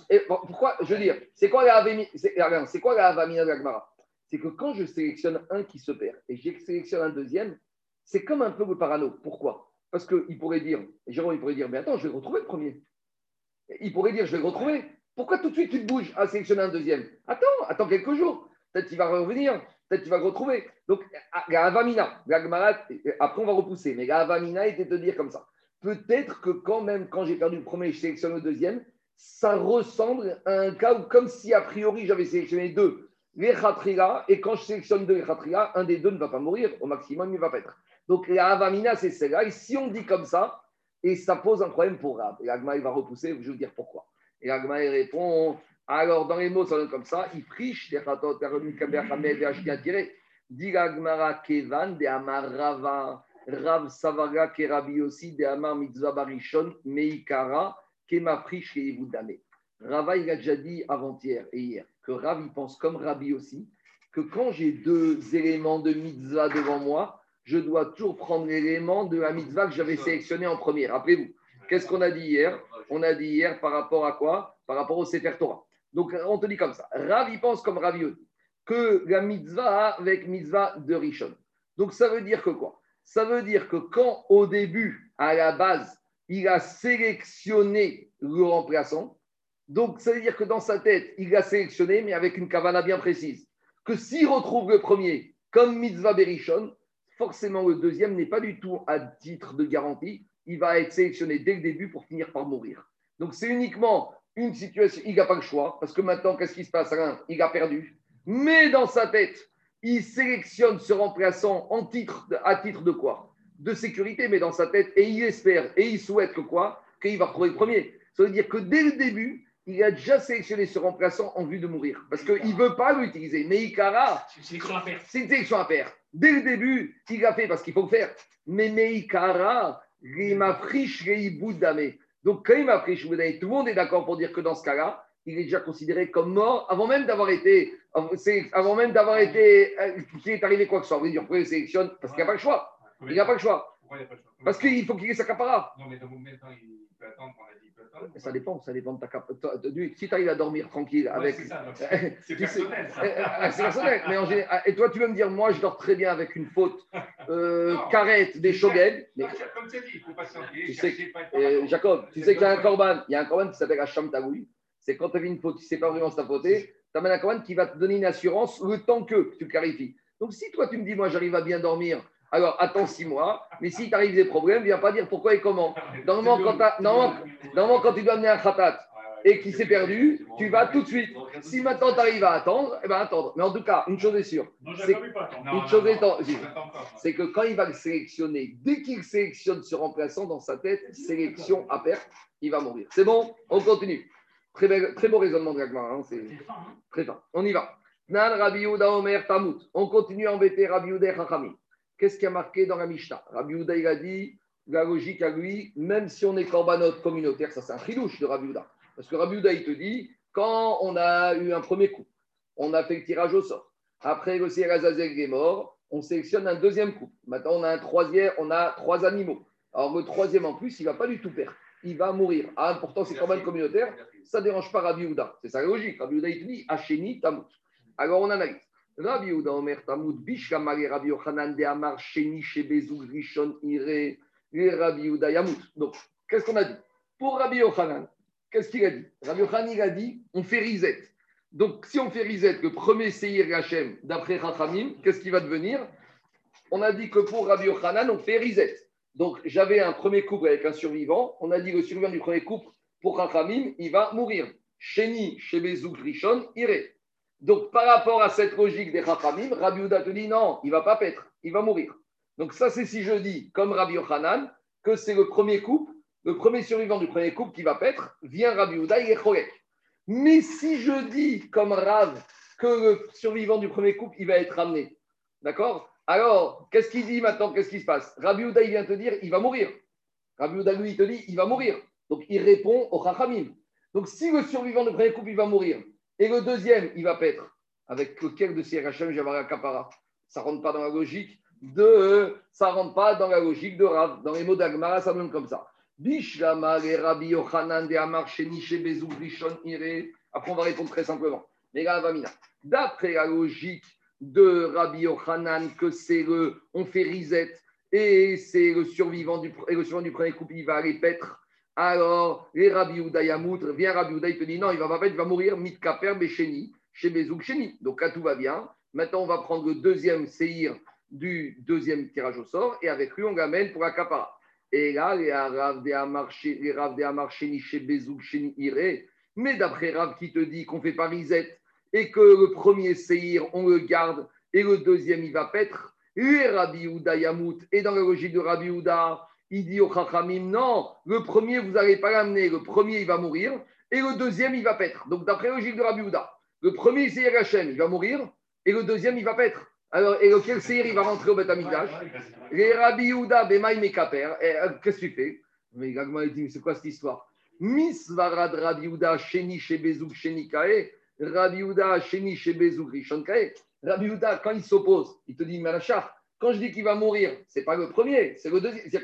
Speaker 1: et bon, pourquoi Je veux dire, c'est quoi la c'est quoi avamina de la Gemara? C'est que quand je sélectionne un qui se perd et je sélectionne un deuxième, c'est comme un peu le parano. Pourquoi? Parce qu'il pourrait dire, Jérôme, il pourrait dire, mais attends, je vais le retrouver le premier. Il pourrait dire, je vais le retrouver. Pourquoi tout de suite tu te bouges à sélectionner un deuxième? Attends, attends quelques jours. Peut-être qu'il va revenir, peut-être qu'il va le retrouver. Donc, la avamina, la Gemara, après on va repousser, mais la avamina était de dire comme ça. Peut-être que quand même, quand j'ai perdu le premier, je sélectionne le deuxième, ça ressemble à un cas où, comme si a priori j'avais sélectionné deux, les et quand je sélectionne deux les khatriga, un des deux ne va pas mourir, au maximum il va pas être. Donc la avamina, c'est celle-là. Et si on dit comme ça, et ça pose un problème pour Rab, et Agma il va repousser, je vais vous dire pourquoi. Et Agma il répond alors dans les mots, ça donne comme ça il friche, kevan, rava, rav savaga, Ivoudame. Rava, il a déjà dit avant-hier et hier que Rav, pense comme Rabbi aussi, que quand j'ai deux éléments de mitzvah devant moi, je dois toujours prendre l'élément de la mitzvah que j'avais sélectionné en premier. Rappelez-vous, qu'est-ce qu'on a dit hier? On a dit hier par rapport à quoi? Par rapport au Sefer Torah. Donc, on te dit comme ça. Rav, pense comme Rabbi aussi, que la mitzvah avec mitzvah de Rishon. Donc, ça veut dire que quoi? Ça veut dire que quand, au début, à la base, il a sélectionné le remplaçant. Donc, ça veut dire que dans sa tête, il l'a sélectionné, mais avec une kavana bien précise. Que s'il retrouve le premier comme mitzvah berishon, forcément le deuxième n'est pas du tout à titre de garantie. Il va être sélectionné dès le début pour finir par mourir. Donc, c'est uniquement une situation. Il n'a pas le choix, parce que maintenant, qu'est-ce qui se passe? Rien, Il a perdu. Mais dans sa tête, il sélectionne ce remplaçant en titre, à titre de quoi? De sécurité, mais dans sa tête, et il espère, et il souhaite que quoi? Qu'il va retrouver le premier. Ça veut dire que dès le début, il a déjà sélectionné ce remplaçant en vue de mourir. Parce qu'il ne veut pas l'utiliser. Mais Ikara,
Speaker 5: C'est une sélection à faire.
Speaker 1: Dès le début, il l'a fait parce qu'il faut le faire. Mais Meikara, il m'a friche Boudame. Donc, quand il m'a friche Boudame, tout le monde est d'accord pour dire que dans ce cas-là, il est déjà considéré comme mort avant même d'avoir été, avant même d'avoir été, euh, qu'il est arrivé quoi que ce soit. Vous dire, pourquoi il sélectionne Parce qu'il n'a pas le choix. Il n'a pas le choix.
Speaker 3: Pourquoi il n'y a pas le choix
Speaker 1: Parce qu'il faut qu'il ait sa capara.
Speaker 3: Non, mais dans de temps il peut attendre
Speaker 1: Ça dépend, ça dépend de ta capara. Si tu arrives à dormir tranquille avec.
Speaker 3: c'est personnel.
Speaker 1: Euh, euh, C'est personnel, mais en général- Et toi, tu veux me dire, moi, je dors très bien avec une faute euh,
Speaker 3: Non.
Speaker 1: carrette des shogeg. Mais
Speaker 3: Comme tu as dit, il faut patienter,
Speaker 1: Tu sais
Speaker 3: pas
Speaker 1: Euh. Jacob, tu sais qu'il y a un corban, il y a un corban qui s'appelle Hacham Tagoui. C'est quand tu as vu une faute, tu ne sais pas vraiment ta faute, tu amènes un corban qui va te donner une assurance le temps que tu clarifies. Donc si toi tu me dis, moi j'arrive à bien dormir, alors attends six mois, mais si t'arrives des problèmes, viens pas dire pourquoi et comment. Normalement, quand, t'as- normalement, normalement, quand tu dois amener un khatat et qui s'est perdu, tu vas tout de suite. Si maintenant tu arrives à attendre, eh ben attendre. Mais en tout cas, une chose est sûre,
Speaker 5: Non,
Speaker 1: C'est- une chose
Speaker 3: pas, moi.
Speaker 1: c'est que quand il va le sélectionner, dès qu'il sélectionne ce remplaçant dans sa tête, sélection à perte, il va mourir. C'est bon? On continue. Très, bel- très beau raisonnement de Gagmar, hein, c'est
Speaker 5: hein.
Speaker 1: très fin. On y va. Nan Rabbi Yehuda Omer Tamut. On continue à embêter et Chachamim. Qu'est-ce qui a marqué dans la Mishnah? Rabbi Yehuda, il a dit, la logique à lui, même si on est korbanot communautaire, ça c'est un chidouche de Rabbi Yehuda. Parce que Rabbi Yehuda, il te dit, quand on a eu un premier coup, on a fait le tirage au sort. Après, le Azazel est mort, on sélectionne un deuxième coup. Maintenant, on a un troisième, on a trois animaux. Alors, le troisième en plus, il ne va pas du tout perdre. Il va mourir. Ah, pourtant, c'est korban communautaire, ça ne dérange pas Rabbi Yehuda. C'est sa logique. Rabbi Yehuda, il te dit, Hacheni, Tamut. Alors, on analyse. Rabbi Yehuda, Omer, Tamut, Bishkamare, Rabbi Yochanan, De Amar, Sheni, Shebezou, Rishon, Ire, Rabbi Yehuda, Yamut. Donc, qu'est-ce qu'on a dit? Pour Rabbi Yochanan, qu'est-ce qu'il a dit? Rabbi Yochanan, il a dit on fait Rizet. Donc, si on fait Rizet, le premier Seir Hachem, d'après Rachamim, qu'est-ce qui va devenir? On a dit que pour Rabbi Yochanan, on fait Rizet. Donc, j'avais un premier couple avec un survivant. On a dit que le survivant du premier couple, pour Rachamim, il va mourir. Sheni, Shebezouk, Rishon, Iré. Donc, par rapport à cette logique des Rachamim, Rabbi Uda te dit non, il va pas paître, il va mourir. Donc, ça, c'est si je dis, comme Rabbi Yochanan, que c'est le premier couple, le premier survivant du premier couple qui va paître, vient Rabbi Uda, il est. Mais si je dis, comme Rav, que le survivant du premier couple, il va être ramené, d'accord? Alors, qu'est-ce qu'il dit maintenant? Qu'est-ce qui se passe? Rabbi Uda, il vient te dire, il va mourir. Rabbi Uda, lui, il te dit, il va mourir. Donc, il répond au Chachamim. Donc, si le survivant du premier couple, il va mourir, et le deuxième, il va paître, avec lequel de CRHM, j'avais un capara Ça ne rentre pas dans la logique de. Ça rentre pas dans la logique de Rav. Dans les mots d'Agmara, ça donne comme ça. Rabbi Yochanan, de Amar. Après, on va répondre très simplement. Mais là, Vamina. D'après la logique de Rabbi Yochanan, que c'est le. On fait risette et c'est le survivant du, et le survivant du premier couple, il va aller paître. Alors, les Rabbi Ouda Yamout, vient Rabbi Ouda, il te dit non, il va il va mourir, Mitkaper, Becheni, chez Bezouk, Cheni. Donc là, tout va bien. Maintenant, on va prendre le deuxième séhir du deuxième tirage au sort et avec lui, on l'amène pour Akapara. Et là, les Rav de Amar chez Bezouk, Cheni, Iré. Mais d'après Rav qui te dit qu'on fait pas risette et que le premier séhir, on le garde et le deuxième, il va paître, les Rabbi Ouda Yamout, et dans la logique de Rabbi Ouda, il dit au Chachamim, non, le premier, vous n'allez pas l'amener, le premier, il va mourir, et le deuxième, il va paître. Donc, d'après la logique de Rabbi Ouda, le premier, c'est Yerachem, il va mourir, et le deuxième, il va paître. Alors, et lequel Seir, il va rentrer au Beth Amikdash Les Rabbi Ouda, Bemaï, Mekaper, qu'est-ce que tu fais? Mais Gagma, il dit, mais c'est quoi cette histoire? Misvarad Rabbi Ouda, Sheni, Shebezouk, Sheni, Kae, Rabbi Ouda, Sheni, Shebezouk, Rishon, Kae. Rabbi Ouda, quand il s'oppose, il te dit, Malachar, quand je dis qu'il va mourir, c'est pas le premier, c'est le deuxième.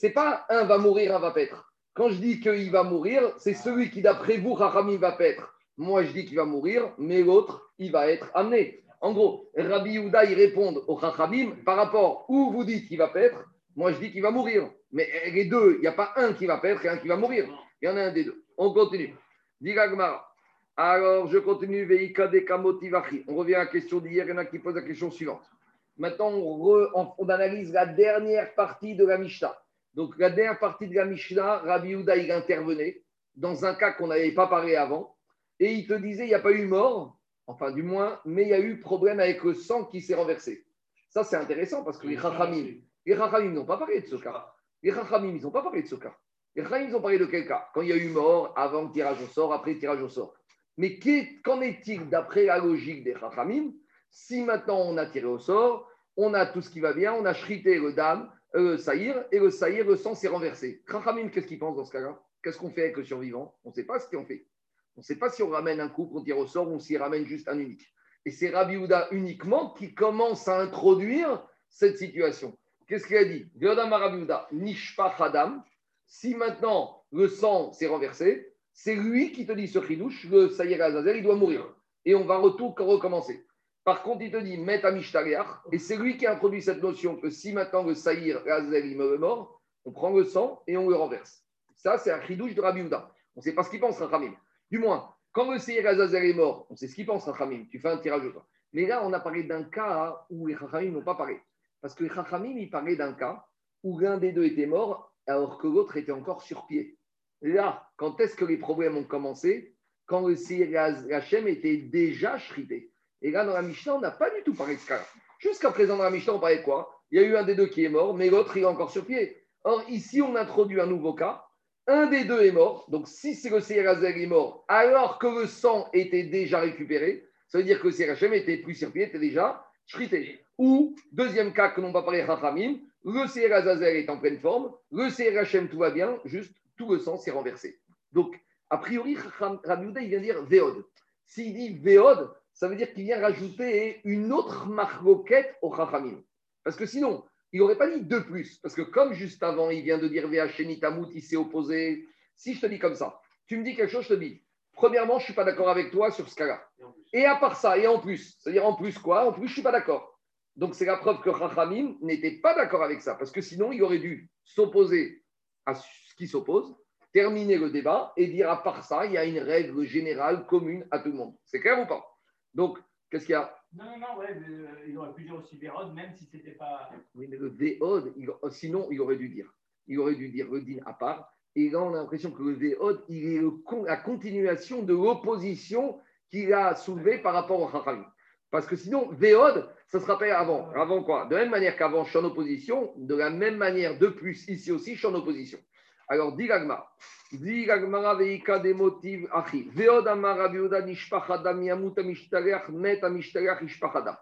Speaker 1: C'est pas un va mourir, un va paître. Quand je dis qu'il va mourir, c'est celui qui, d'après vous, Rachamim, va paître. Moi, je dis qu'il va mourir, mais l'autre, il va être amené. En gros, Rabbi Yehuda, il répond au Rachamim par rapport où vous dites qu'il va paître. Moi, je dis qu'il va mourir. Mais les deux, il n'y a pas un qui va paître et un qui va mourir. Il y en a un des deux. On continue. Alors, je continue. On revient à la question d'hier. Il y en a qui posent la question suivante. Maintenant, on- on analyse la dernière partie de la Mishnah. Donc, la dernière partie de la Mishnah, Rabbi Yehuda, il intervenait dans un cas qu'on n'avait pas parlé avant. Et il te disait, il n'y a pas eu mort, enfin du moins, mais il y a eu problème avec le sang qui s'est renversé. Ça, c'est intéressant parce que les Chachamim, les Chachamim n'ont pas parlé de ce cas. Les Chachamim, ils n'ont pas parlé de ce cas. Les Chachamim, ils ont parlé de quel cas? Quand il y a eu mort, avant le tirage au sort, après le tirage au sort. Mais qu'en est-il d'après la logique des Chachamim? Si maintenant on a tiré au sort, on a tout ce qui va bien, on a shrité le dame, le saïr, et le saïr, le sang s'est renversé. Chachamim, qu'est-ce qu'ils pensent dans ce cas-là? Qu'est-ce qu'on fait avec le survivant? On ne sait pas ce qu'on fait. On ne sait pas si on ramène un couple, on tire au sort, ou s'il ramène juste un unique. Et c'est Rabbi Houda uniquement qui commence à introduire cette situation. Qu'est-ce qu'il a dit? Si maintenant le sang s'est renversé, c'est lui qui te dit ce chidouche, le Saïr Azazel, il doit mourir. Et on va retour, recommencer. Par contre, il te dit Met Amishtariach, et c'est lui qui a introduit cette notion que si maintenant le Saïr Azazel il mort, on prend le sang et on le renverse. Ça, c'est un chidouche de Rabbi Houda. On ne sait pas ce qu'il pense, Rachamim. Du moins, quand le Seir Azazel est mort, on sait ce qu'il pense, Rachamim. Tu fais un tirage au sort. Mais là, on a parlé d'un cas où les Rachamim n'ont pas parlé. Parce que les Rachamim, ils parlaient d'un cas où l'un des deux était mort alors que l'autre était encore sur pied. Là, quand est-ce que les problèmes ont commencé? Quand le Seir Hachem était déjà shrité. Et là, dans la Mishnah, on n'a pas du tout parlé de ce cas-là. Jusqu'à présent, dans la Mishnah, on parlait de quoi? Il y a eu un des deux qui est mort, mais l'autre, il est encore sur pied. Or, ici, on introduit un nouveau cas. Un des deux est mort. Donc, si c'est le Seirazel est mort, alors que le sang était déjà récupéré, ça veut dire que le CRHM était plus sur pied, était déjà shrité. Ou, deuxième cas que n'ont pas parlé Chachamim, le Seirazel est en pleine forme, le CRHM tout va bien, juste tout le sang s'est renversé. Donc, a priori, Rabbi il vient dire Véod. S'il dit Véod, ça veut dire qu'il vient rajouter une autre marloquette au Chachamim. Parce que sinon, il n'aurait pas dit de plus. Parce que comme juste avant, il vient de dire Tamout, il s'est opposé. Si je te dis comme ça, tu me dis quelque chose, je te dis. Premièrement, je ne suis pas d'accord avec toi sur ce cas-là. Et à part ça, et en plus, c'est-à-dire en plus quoi En plus, je ne suis pas d'accord. Donc c'est la preuve que Chachamim n'était pas d'accord avec ça. Parce que sinon, il aurait dû s'opposer à ce qui s'oppose, terminer le débat et dire à part ça, il y a une règle générale commune à tout le monde. C'est clair ou pas? Donc, qu'est-ce qu'il y a?
Speaker 5: Non, non, non, ouais, mais, euh, il aurait pu dire aussi Vérode, même si c'était pas.
Speaker 1: Oui, mais le Véod, il- sinon, il aurait dû dire. Il aurait dû dire le din à part. Et là, on a l'impression que le Véod, il est le la continuation de l'opposition qu'il a soulevée par rapport au Chachamim. Parce que sinon, Véod, ça se rappelle avant. Avant quoi? De la même manière qu'avant, je suis en opposition, de la même manière, de plus, ici aussi, je suis en opposition. Alors, dit l'Agma. Dit l'Agmara veika des motifs achi. Véod amar Rabbi Yehuda nishpach adam yamut amishtareach met amishtareach ishpach adam.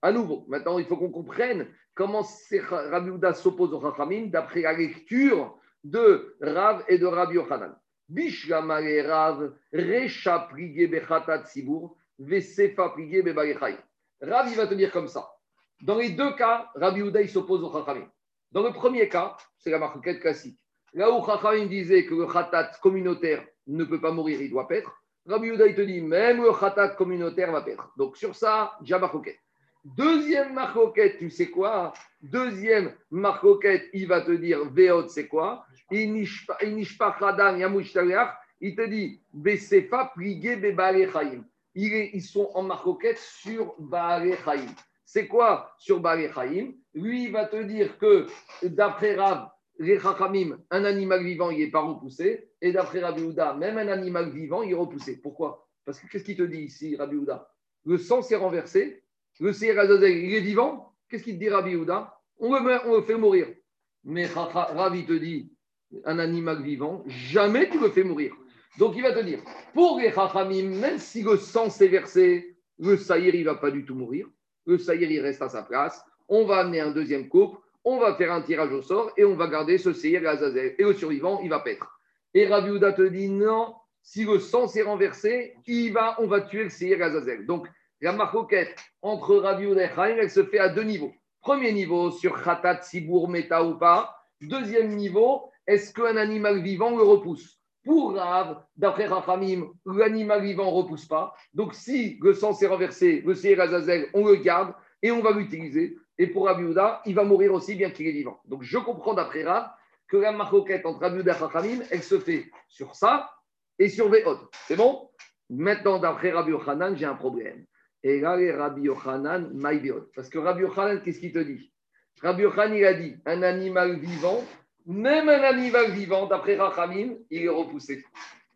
Speaker 1: À nouveau, maintenant, il faut qu'on comprenne comment Yehuda s'oppose au Chachamim d'après la lecture de Rav et de Rabbi Yochanan. Rav, Recha Vesefa bebalechai. Rav, il va te dire comme ça. Dans les deux cas, Rabbi Yehuda, il s'oppose au Chachamim. Dans le premier cas, c'est la marquette classique. Là où Chachamim disait que le khatat communautaire ne peut pas mourir, il doit paître. Rabbi Yehuda, te dit même le khatat communautaire va paître. Donc sur ça, déjà marquette. Deuxième marcoquette, tu sais quoi? Deuxième marcoquette, il va te dire Veod, c'est quoi? Il te dit Besefa Prigé Bebale Chaim. Ils sont en marcoquette sur Baale Chaim. C'est quoi sur Baale Chaim Lui, il va te dire que d'après Rav, les un animal vivant, il n'est pas repoussé. Et d'après Rabbi Houda, même un animal vivant, il est repoussé. Pourquoi? Parce que qu'est-ce qu'il te dit ici, Rabbi Houda? Le sang s'est renversé, le Seir il est vivant. Qu'est-ce qu'il te dit, Rabbi Houda? On le, on le fait mourir. Mais Ravi te dit, un animal vivant, jamais tu le fais mourir. Donc il va te dire, pour les Chachamim, même si le sang s'est versé, le Saïr, il ne va pas du tout mourir. Le Saïr, reste à sa place. On va amener un deuxième couple, on va faire un tirage au sort et on va garder ce Seir Azazel. Et le survivant, il va paître. Et Rabbi te dit, non, si le sang s'est renversé, il va, on va tuer le Seir Azazel. Donc la marcoquette entre Rabbi et Chaim, elle se fait à deux niveaux. Premier niveau, sur Khatat, Sibour, Meta ou pas. Deuxième niveau, est-ce qu'un animal vivant le repousse? Pour Rav, d'après Rachamim, l'animal vivant ne repousse pas. Donc si le sang s'est renversé, le Seir Azazel, on le garde et on va l'utiliser. Et pour Rabbi il va mourir aussi bien qu'il est vivant. Donc je comprends d'après Rav que la marcoquette entre Rabbi Houda et Rachamim, elle se fait sur ça et sur Ve'od. C'est bon? Maintenant, d'après Rabbi Yochanan, j'ai un problème. Et là, Rabbi Yochanan, Maïbiot. Parce que Rabbi Yochanan, qu'est-ce qu'il te dit? Rabbi Yochanan, il a dit un animal vivant, même un animal vivant, d'après Rachamim, il est repoussé.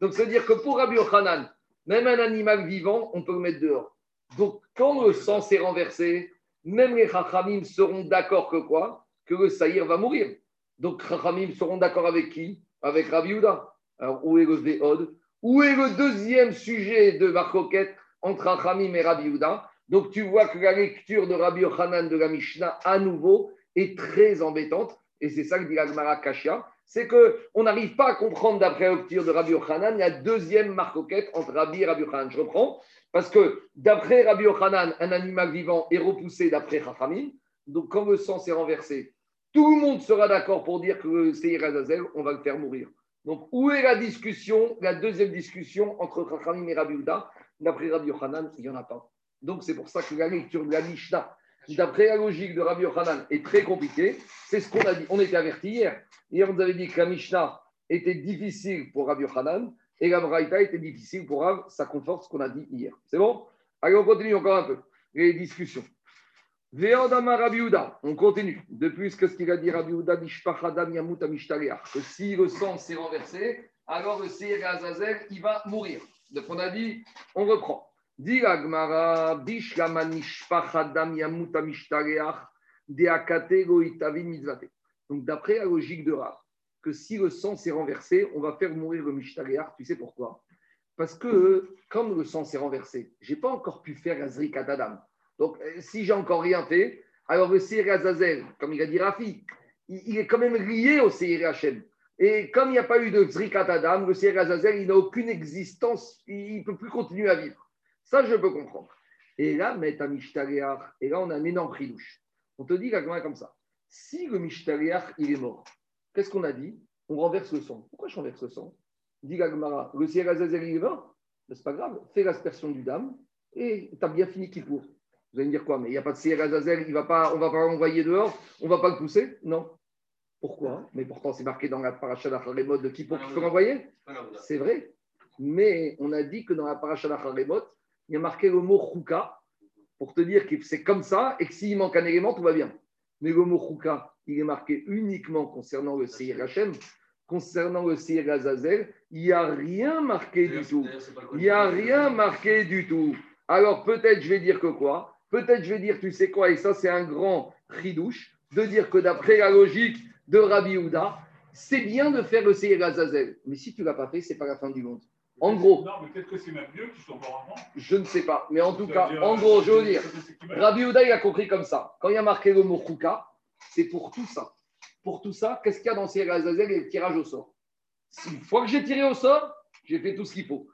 Speaker 1: Donc, c'est-à-dire que pour Rabbi Yochanan, même un animal vivant, on peut le mettre dehors. Donc, quand le sang s'est renversé, même les Rachamim seront d'accord que quoi? Que le Saïr va mourir. Donc, Rachamim seront d'accord avec qui? Avec Rabbi Yehuda. Alors, où est le Où est le deuxième sujet de Marcoquette entre Rachamim et Rabbi Yehuda? Donc, tu vois que la lecture de Rabbi Yochanan de la Mishnah, à nouveau, est très embêtante. Et c'est ça que dit l'Agmara Kashia. C'est qu'on n'arrive pas à comprendre, d'après lecture de Rabbi Yochanan, la deuxième marcoquette entre Rabbi et Rabbi Yochanan. Je reprends. Parce que d'après Rabbi Yochanan, un animal vivant est repoussé d'après Rachamim. Donc, quand le sang s'est renversé, tout le monde sera d'accord pour dire que Seir Azazel, on va le faire mourir. Donc, où est la discussion, la deuxième discussion entre Rachamim et Rabbi Houda D'après Rabbi Yochanan, il n'y en a pas. Donc, c'est pour ça que la lecture de la Mishnah, d'après la logique de Rabbi Yochanan, est très compliquée. C'est ce qu'on a dit. On était averti hier. Hier, on nous avait dit que la Mishnah était difficile pour Rabbi Yochanan et la Braïta était difficile pour Rav. Ça conforte ce qu'on a dit hier. C'est bon? Allez, on continue encore un peu les discussions. Ve'odama. On continue. De plus que ce qu'il a dit Rabbi Amishtareach, que si le sang s'est renversé, alors le Seir Azazel, il va mourir. Donc on a dit, on reprend. Dit la Gemara, Bishlama Nishpachadam Yamut Amishtareach, Deakate Goitavin Mitzvate. Donc d'après la logique de Rav, que si le sang s'est renversé, on va faire mourir le Mishtareach. Tu sais pourquoi? Parce que comme le sang s'est renversé, je n'ai pas encore pu faire la Zrikat Adam. Donc, euh, si j'ai encore rien fait, alors le Seir Azazel, comme il a dit Rafi, il, est quand même lié au Seir Hachem. Et comme il n'y a pas eu de Zrikat Adam, le Seir Azazel, il n'a aucune existence, il ne peut plus continuer à vivre. Ça, je peux comprendre. Et là, Meta et là, on a un énorme chidouche. On te dit la comme ça. Si le Mishtaleach, il est mort, qu'est-ce qu'on a dit? On renverse le sang. Pourquoi je renverse le sang? Dit la Gemara, le Seir Azazel, est mort C'est pas grave, fais l'aspersion du dame et tu as bien fini qui pour. Vous allez me dire quoi? Mais il n'y a pas de Seir Azazel, il va pas, on va pas l'envoyer dehors, on va pas le pousser? Non. Pourquoi? Mais pourtant, c'est marqué dans la paracha d'Acharemot de Kippour qu'il faut l'envoyer? C'est vrai. Mais on a dit que dans la paracha d'Acharemot, il y a marqué le mot chouka pour te dire que c'est comme ça et que s'il manque un élément, tout va bien. Mais le mot chouka, il est marqué uniquement concernant le Seir Hachem. Concernant le Seir Azazel, il n'y a rien marqué du tout. Il n'y a rien marqué du tout. Alors peut-être je vais dire que quoi? Peut-être je vais dire, tu sais quoi, et ça c'est un grand ridouche, de dire que d'après la logique de Rabbi Houda, c'est bien de faire le Seir Azazel. Mais si tu ne l'as pas fait, c'est pas la fin du monde. En gros,
Speaker 3: Non, mais peut-être que c'est même mieux qu'ils sont encore avant.
Speaker 1: je ne sais pas. Mais en tout cas, en gros, je veux dire,
Speaker 3: c'est- c'est-
Speaker 1: Rabbi Houda, il a compris comme ça. Quand il y a marqué le mot Chouka, c'est pour tout ça. Pour tout ça, qu'est-ce qu'il y a dans Seir Azazel et le tirage au sort? Une fois que j'ai tiré au sort, j'ai fait tout ce qu'il faut.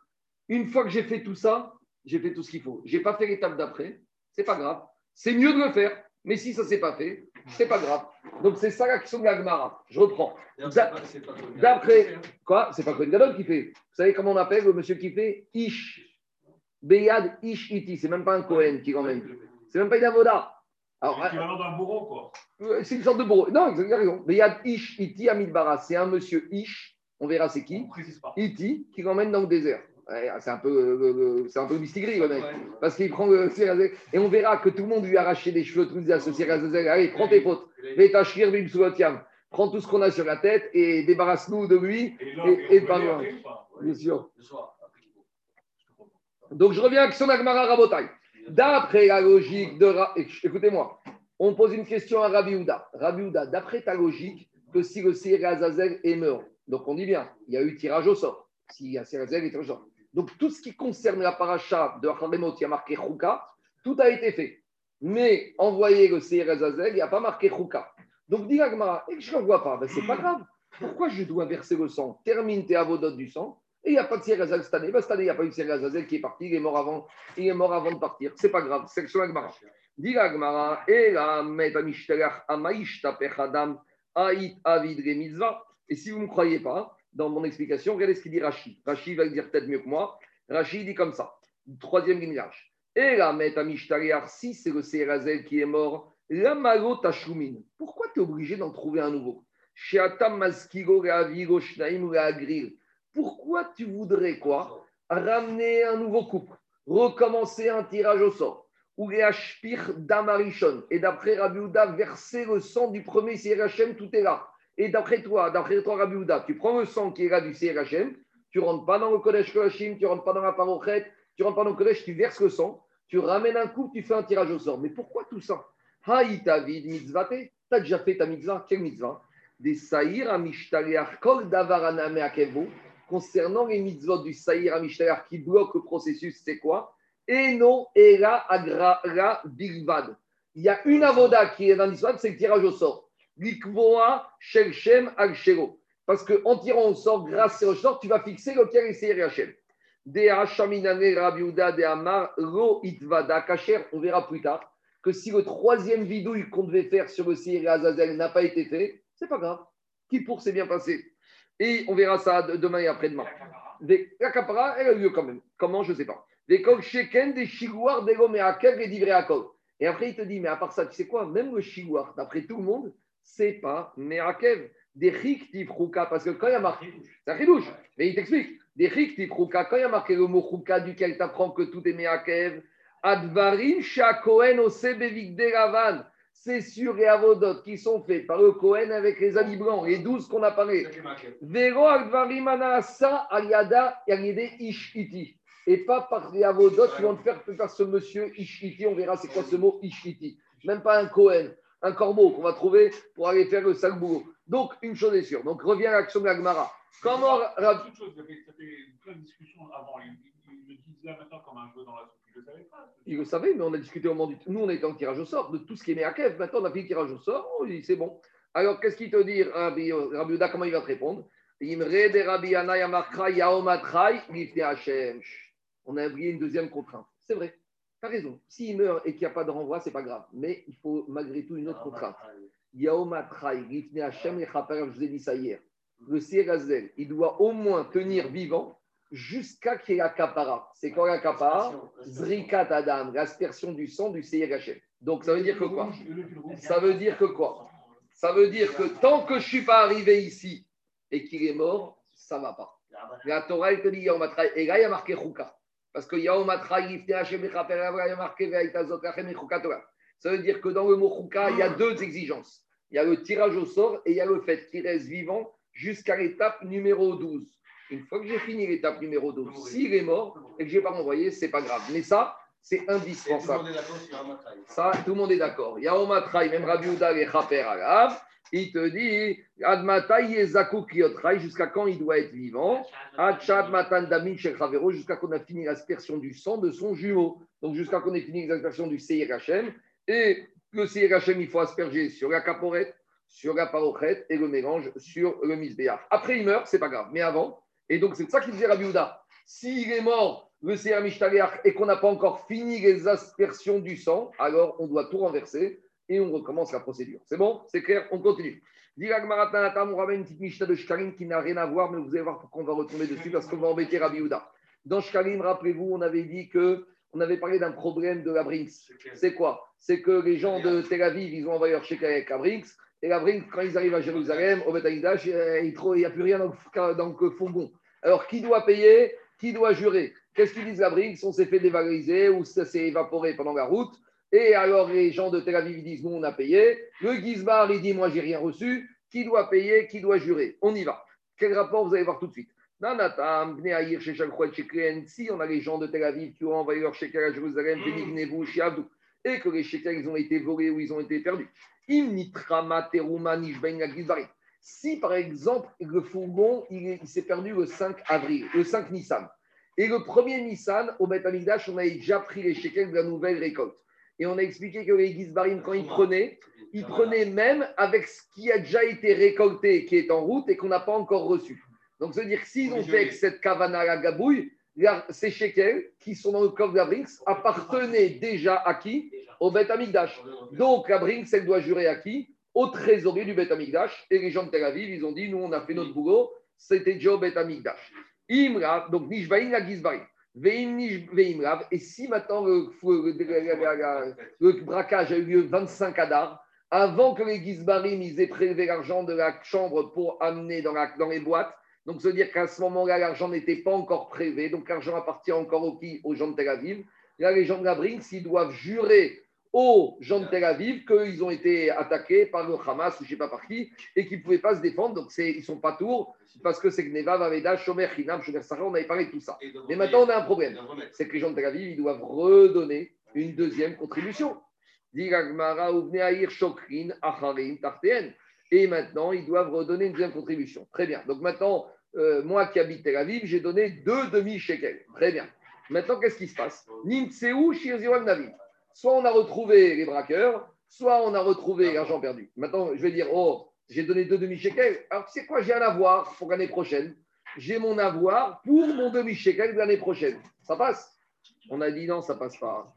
Speaker 1: Une fois que j'ai fait tout ça, j'ai fait tout ce qu'il faut. Je n'ai pas fait l'étape d'après, c'est pas grave. C'est mieux de le faire. Mais si ça ne s'est pas fait, c'est pas grave. Donc c'est ça la question de la Gemara. Je reprends. D'a- D'après, quoi? C'est pas Cohen Gadol qui fait. Vous savez comment on appelle le monsieur qui fait Ish. Beyad Ish Iti. C'est même pas un Cohen qui l'emmène. C'est même pas une avoda.
Speaker 3: C'est l'équivalent d'un bourreau, quoi.
Speaker 1: euh, c'est une sorte de bourreau. Non, vous avez raison. Beyad Ish Iti Amidbara. C'est un monsieur Ish. On verra c'est qui. Iti qui l'emmène dans le désert. Ouais, c'est un peu, euh, euh, c'est un peu mistigris, le mec. Parce qu'il prend le. Et on verra que tout le monde lui a arraché des cheveux, tout le monde à ce Sirazel, allez, prends tes potes. Prends tout ce qu'on a sur la tête et débarrasse-nous de lui.
Speaker 3: Et
Speaker 1: Et- pas loin. Bien sûr. Donc je reviens à l'action d'Agmara Rabotai. D'après la logique de. Ra- Écoutez-moi, on pose une question à Rabbi Houda. Rabbi Houda, d'après ta logique, que si le Sir Azazel est mort, donc on dit bien, il y a eu tirage au sort. S'il y a Sir Azazel. Donc tout ce qui concerne la paracha de Acharemot, il y a marqué Chouka, tout a été fait. Mais envoyer le Sir Azazel, il n'y a pas marqué Chouka. Donc dit Agmara, et que je ne le vois pas, ben, c'est pas grave. Pourquoi je dois verser le sang? Termine tes avodotes du sang. Et il n'y a pas de Sir Azazel cette année. Ben, cette année, il n'y a pas eu de Sir Azazel qui est parti, il est mort avant il est mort avant de partir. C'est pas grave, c'est sur Agmara. Dit Agmara, et la pechadam ait avid le. Et si vous ne me croyez pas, dans mon explication, regardez ce qu'il dit Rashi. Rashi va le dire peut-être mieux que moi. Rashi dit comme ça. Troisième lignage. Et la metamishtelach, si c'est le Serazel qui est mort, la malo tashlumin. Pourquoi tu es obligé d'en trouver un nouveau? Sheatam maskigo reavigo shnaim reagril. Pourquoi tu voudrais quoi? Ramener un nouveau couple recommencer un tirage au sort. Ou les d'Amarishon. Et d'après Rabbi Houda, verser le sang du premier CRHM, tout est là. Et d'après toi, d'après toi, Rabbi Houda, tu prends le sang qui est là du CRHM, tu rentres pas dans le Kodesh Kodashim, tu rentres pas dans la Parochet, tu rentres pas dans le Kodesh, tu verses le sang, tu ramènes un couple, tu fais un tirage au sort. Mais pourquoi tout ça? Haïtavid mitzvate. Tu as déjà fait ta mitzvah? Quelle mitzvah? Des saïr kol concernant les mitzvot du Saïr Amishtalar qui bloquent le processus, c'est quoi? Eno era agrara bilvad. Il y a une avoda qui est dans l'histoire, c'est le tirage au sort. Likvoa shelchem al shelo. Parce qu'en tirant au sort, grâce au sort, tu vas fixer lequel est Seir Hachem. De Hashaminane Rabiuda de lo itvada kacher. On verra plus tard que si le troisième vidouille qu'on devait faire sur le Seir Azazel n'a pas été fait, c'est pas grave. Qui pour s'est bien passé. Et on verra ça demain et après-demain. La capara, elle a eu lieu quand même. Comment, je ne sais pas. Des des chigouars, des goméakev, des divrei akol. Et après, il te dit, mais à part ça, tu sais quoi? Même le chigouar, d'après tout le monde, c'est pas meakev. Des chik tifrouka, parce que quand il y a marqué, c'est un chidouche, mais il t'explique. Des chik tifrouka, quand il y a marqué le mot chouka duquel tu apprends que tout est meakev, advarim shakohen osebevik deravan. C'est sur les avodot qui sont faits par le Cohen avec les habits blancs, les douze qu'on a parlé. Vero Aliada Yagide Ish Iti. Et pas par les avodot qui vont faire par ce monsieur Ish Iti. On verra c'est quoi ce mot Ish Iti. Même pas un Cohen, un corbeau qu'on va trouver pour aller faire le boulot. Donc, une chose est sûre. Donc, reviens à l'action de l'Agmara. Comment Rab-
Speaker 3: Toute chose, ça fait, ça fait plein de discussions avant. Il, le disait maintenant comme un jeu dans la soupe. Il le savait pas.
Speaker 1: Il le savait, mais on a discuté au moment du. Nous, on était en tirage au sort de tout ce qui est Meakev. Maintenant, on a fait le tirage au sort. Oh, il dit, c'est bon. Alors, qu'est-ce qu'il te dit, Rabbi, Rabbi Yehuda, Comment il va te répondre? On a oublié une deuxième contrainte. C'est vrai. Tu as raison. S'il meurt et qu'il n'y a pas de renvoi, c'est pas grave. Mais il faut malgré tout une autre contrainte. Je vous ai dit ça hier. Le Sirazel, il doit au moins tenir vivant jusqu'à qu'il y ait la kapara. C'est quoi la kapara Zrikat Adam, l'aspersion du sang du Hashem. Donc ça veut dire que quoi? Ça veut dire que quoi? Ça veut dire que tant que je ne suis pas arrivé ici et qu'il est mort, ça ne va pas. La Torah, elle te dit Atraï. Et là, il y a marqué Chouka. Parce que Yaom Atraï, il y a marqué Ve'aitazot Lachem Echouka Torah. Ça veut dire que dans le mot Chouka, il y a deux exigences. Il y a le tirage au sort et il y a le fait qu'il reste vivant jusqu'à l'étape numéro 12. Une fois que j'ai fini l'étape numéro 12, s'il est mort et que je n'ai pas envoyé, ce n'est pas grave. Mais ça, c'est indispensable. Ça, tout le monde est d'accord. Yaom Atraï, même Rabbi Uda et Chaper Agav, il te dit jusqu'à quand il doit être vivant? Jusqu'à qu'on a fini l'aspersion du sang de son jumeau. Donc jusqu'à qu'on ait fini l'aspersion du Seir. Et le Hachem, il faut asperger sur la caporette, sur la parochette et le mélange sur le misbéach. Après, il meurt, c'est pas grave. Mais avant, et donc c'est ça qu'il disait Rabbi Houda. S'il est mort, le Seir Mishtaleach, et qu'on n'a pas encore fini les aspersions du sang, alors on doit tout renverser et on recommence la procédure. C'est bon? C'est clair? On continue. Dirak Maratanatam, on ramène une petite Mishnah de Shkalim qui n'a rien à voir, mais vous allez voir pourquoi on va retomber dessus parce qu'on va embêter Rabbi Houda. Dans Shkalim, rappelez-vous, on avait dit que on avait parlé d'un problème de la Brinks. C'est quoi? C'est que les gens de Tel Aviv, ils ont envoyé leur chèque la Brinks. Et la Brinks, quand ils arrivent à Jérusalem, au Beth Amikdash, il n'y a plus rien dans le, fourgon. Alors, qui doit payer Qui doit jurer? Qu'est-ce qu'ils disent la Brinks On s'est fait dévaloriser ou ça s'est évaporé pendant la route. Et alors, les gens de Tel Aviv ils disent Nous, on a payé. Le Gizbar, il dit Moi, j'ai rien reçu. Qui doit payer Qui doit jurer? On y va. Quel rapport Vous allez voir tout de suite? Si on a les gens de Tel Aviv qui ont envoyé leur shekel à Jérusalem, Shiavdou, et que les shekels ils ont été volés ou ils ont été perdus. Gizbarim. Si par exemple le fourgon il, est- il s'est perdu le 5 avril, le 5 Nissan, et le premier Nissan au Beth on avait déjà pris les shekels de la nouvelle récolte. Et on a expliqué que les Gizbarim, quand ils prenaient, ils prenaient même avec ce qui a déjà été récolté, qui est en route et qu'on n'a pas encore reçu. Donc, ça veut dire que s'ils ont fait avec cette kavana à la gabouille, ces shekels qui sont dans le coffre de la Brinks appartenaient déjà à qui Au Beth Amikdash. Donc, la Brinks, elle doit jurer à qui Au trésorier du Beth Amikdash. Et les gens de Tel Aviv, ils ont dit nous, on a fait notre boulot, c'était déjà au Beth Amikdash. Imra, donc Nishbaïn la Gizbarim. Veim Nish- Veimrav. Et si maintenant le, le- le- le braquage a eu lieu 25 Adar, avant que les Gizbarim ils aient prélevé l'argent de la chambre pour amener dans, la- dans les boîtes, donc se dire qu'à ce moment-là, l'argent n'était pas encore prélevé, donc l'argent appartient encore aux, qui? Aux gens de Tel Aviv. Là, les gens de la Brinks, ils doivent jurer aux gens de Tel Aviv qu'ils ont été attaqués par le Hamas ou je ne sais pas par qui et qu'ils ne pouvaient pas se défendre. Donc ils ne sont pas tours parce que c'est Gneva, Vaveda, Shomer, Hinam, Shomer Sarah, on avait parlé de tout ça. Mais maintenant, on a un problème. C'est que les gens de Tel Aviv, ils doivent redonner une deuxième contribution. Dit Shokrin, Acharim, Tartéen. Et maintenant, ils doivent redonner une deuxième contribution. Très bien. Donc maintenant, euh, moi qui habite Tel Aviv, j'ai donné deux demi-shekels. Très bien. Maintenant, qu'est-ce qui se passe? Nimtseu, Shirziwan, Navid. Soit on a retrouvé les braqueurs, soit on a retrouvé l'argent perdu. Maintenant, je vais dire, oh, j'ai donné deux demi-shekels. Alors, tu sais quoi? J'ai un avoir pour l'année prochaine. J'ai mon avoir pour mon demi-shekel de l'année prochaine. Ça passe? On a dit non, ça passe pas.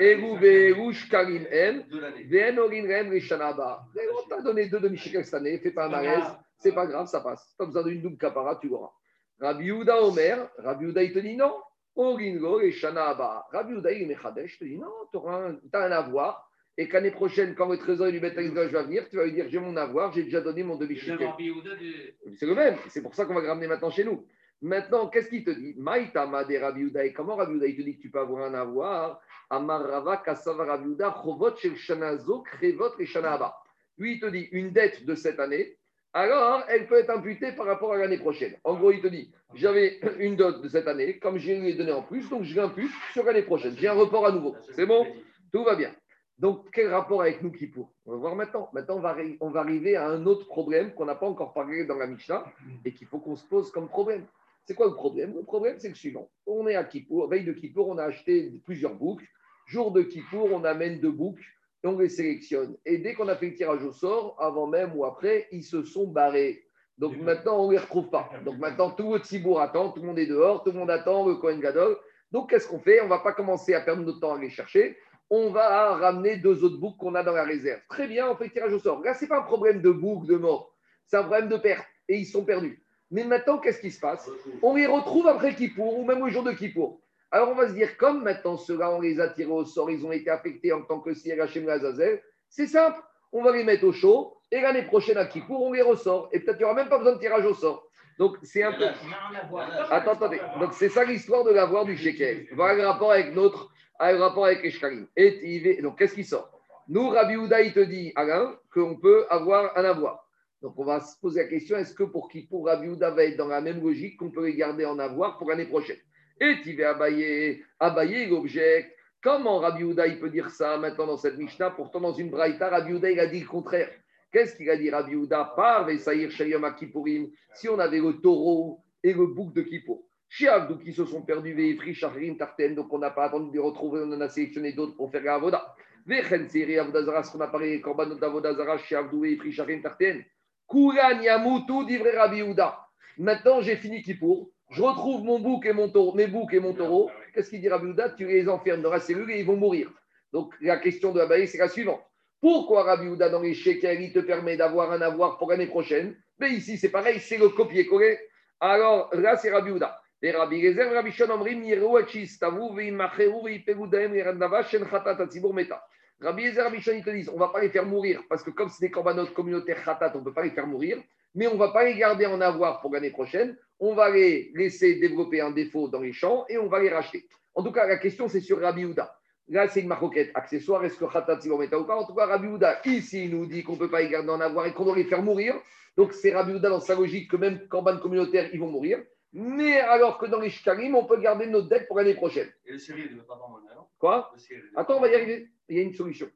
Speaker 1: Eru, Veru, Shkarim, En. VN Orin Rem Rishanaba. On t'a donné deux demi-shekels cette année, fais pas un malaise, c'est pas grave, ça passe. T'as besoin d'une double capara, tu l'auras. Rabbi Yehuda Omer, Rabbi Yehuda il te dit non, Orin Go Rishanaba. Rabbi Yehuda il est Mechadesh, te dit non, un, t'as un avoir, et qu'année prochaine, quand le trésorier du Beth va venir, tu vas lui dire j'ai mon avoir, j'ai déjà donné mon demi-shekel. C'est le même, c'est pour ça qu'on va le ramener maintenant chez nous. Maintenant, qu'est-ce qu'il te dit? Maïtama de Rabbi. Et comment Rabbi il te dit que tu peux avoir un avoir? Amar Rava Kassava Rabbi Chovot Shel Krevot et Shanaba. Lui, il te dit une dette de cette année, alors elle peut être imputée par rapport à l'année prochaine. En gros, il te dit j'avais une dot de cette année, comme je lui ai donné en plus, donc je l'impute sur l'année prochaine. J'ai un report à nouveau. C'est bon? Tout va bien. Donc, quel rapport avec nous qui pour On va voir maintenant. Maintenant, on va, on va arriver à un autre problème qu'on n'a pas encore parlé dans la Mishnah et qu'il faut qu'on se pose comme problème. C'est quoi le problème? Le problème, c'est le suivant. On est à Kippour, veille de Kippour, on a acheté plusieurs boucles. Jour de Kippour, on amène deux boucles et on les sélectionne. Et dès qu'on a fait le tirage au sort, avant même ou après, ils se sont barrés. Donc maintenant, on ne les retrouve pas. Donc maintenant, tout le Tzibour attend, tout le monde est dehors, tout le monde attend le Kohen Gadol. Donc qu'est-ce qu'on fait? On ne va pas commencer à perdre notre temps à les chercher. On va ramener deux autres boucles qu'on a dans la réserve. Très bien, on fait le tirage au sort. Là, ce n'est pas un problème de boucle, de mort. C'est un problème de perte. Et ils sont perdus. Mais maintenant, qu'est-ce qui se passe? On les retrouve après Kippour ou même au jour de Kippour. Alors on va se dire, comme maintenant ceux-là, on les a tirés au sort, ils ont été affectés en tant que CRHM Azazel, c'est simple. on va les mettre au chaud, et l'année prochaine à Kippour, on les ressort. Et peut-être qu'il n'y aura même pas besoin de tirage au sort. Donc, c'est un peu. Attends, attendez. Donc, c'est ça l'histoire de l'avoir du shekel. Voilà le rapport avec notre. Le rapport avec Eshkalim. Et donc, qu'est-ce qui sort? Nous, Rabbi Houda, il te dit, Alain, qu'on peut avoir un avoir. Donc, on va se poser la question est-ce que pour Kippour, Rabbi Houda va être dans la même logique qu'on peut les garder en avoir pour l'année prochaine? Et tu vas abayer, abayer l'objet. Comment Rabbi Houda, il peut dire ça maintenant dans cette Mishnah Pourtant, dans une Braïta, Rabbi Houda, il a dit le contraire. Qu'est-ce qu'il a dit Rabbi Houda Par Vesaïr Shayam Kippourim, si on avait le taureau et le bouc de Kippour. Chez Abdou qui se sont perdus, Veifri, Shahrim, Tarten, donc on n'a pas attendu de les retrouver, on en a sélectionné d'autres pour faire la Avoda. Vechen Siri Avodazara, ce qu'on a parlé, Korbanot d'Avodazara, Abdou, Veifri, Shahrim, Tarten. Kouran Yamutu, divrei Rabbi. Maintenant, j'ai fini Kippour. Je retrouve mon bouc et mon taureau, mes boucs et mon taureau. Qu'est-ce qu'il dit Rabbi Houda Tu les enfermes dans la cellule et ils vont mourir. Donc la question de la c'est la suivante. Pourquoi Rabbi Houda dans les shekels, il te permet d'avoir un avoir pour l'année prochaine? Mais ici, c'est pareil, c'est le copier-coller. Alors là, c'est Rabbi Houda. Et Rabbi Gezer, Rabbi Veimacheru, Veipegudaem, Yerandava, Meta. Rabbi Gezer, Rabbi Shon, ils te disent, on ne va pas les faire mourir, parce que comme c'est des corbanotes communautaires Khatat, on ne peut pas les faire mourir, mais on ne va pas les garder en avoir pour l'année prochaine, on va les laisser développer un défaut dans les champs et on va les racheter. En tout cas, la question, c'est sur Rabbi Houda. Là, c'est une maroquette accessoire. Est-ce que Khatat si mettre ou pas? En tout cas, Rabbi Houda, ici, il nous dit qu'on ne peut pas y garder en avoir et qu'on doit les faire mourir. Donc, c'est Rabbi Houda dans sa logique que même Corban communautaire, ils vont mourir. Mais alors que dans les Shkarim, on peut garder notre dette pour l'année prochaine.
Speaker 6: Et le Cyril ne veut pas prendre non
Speaker 1: Quoi Attends, on va y arriver. Il y a une solution.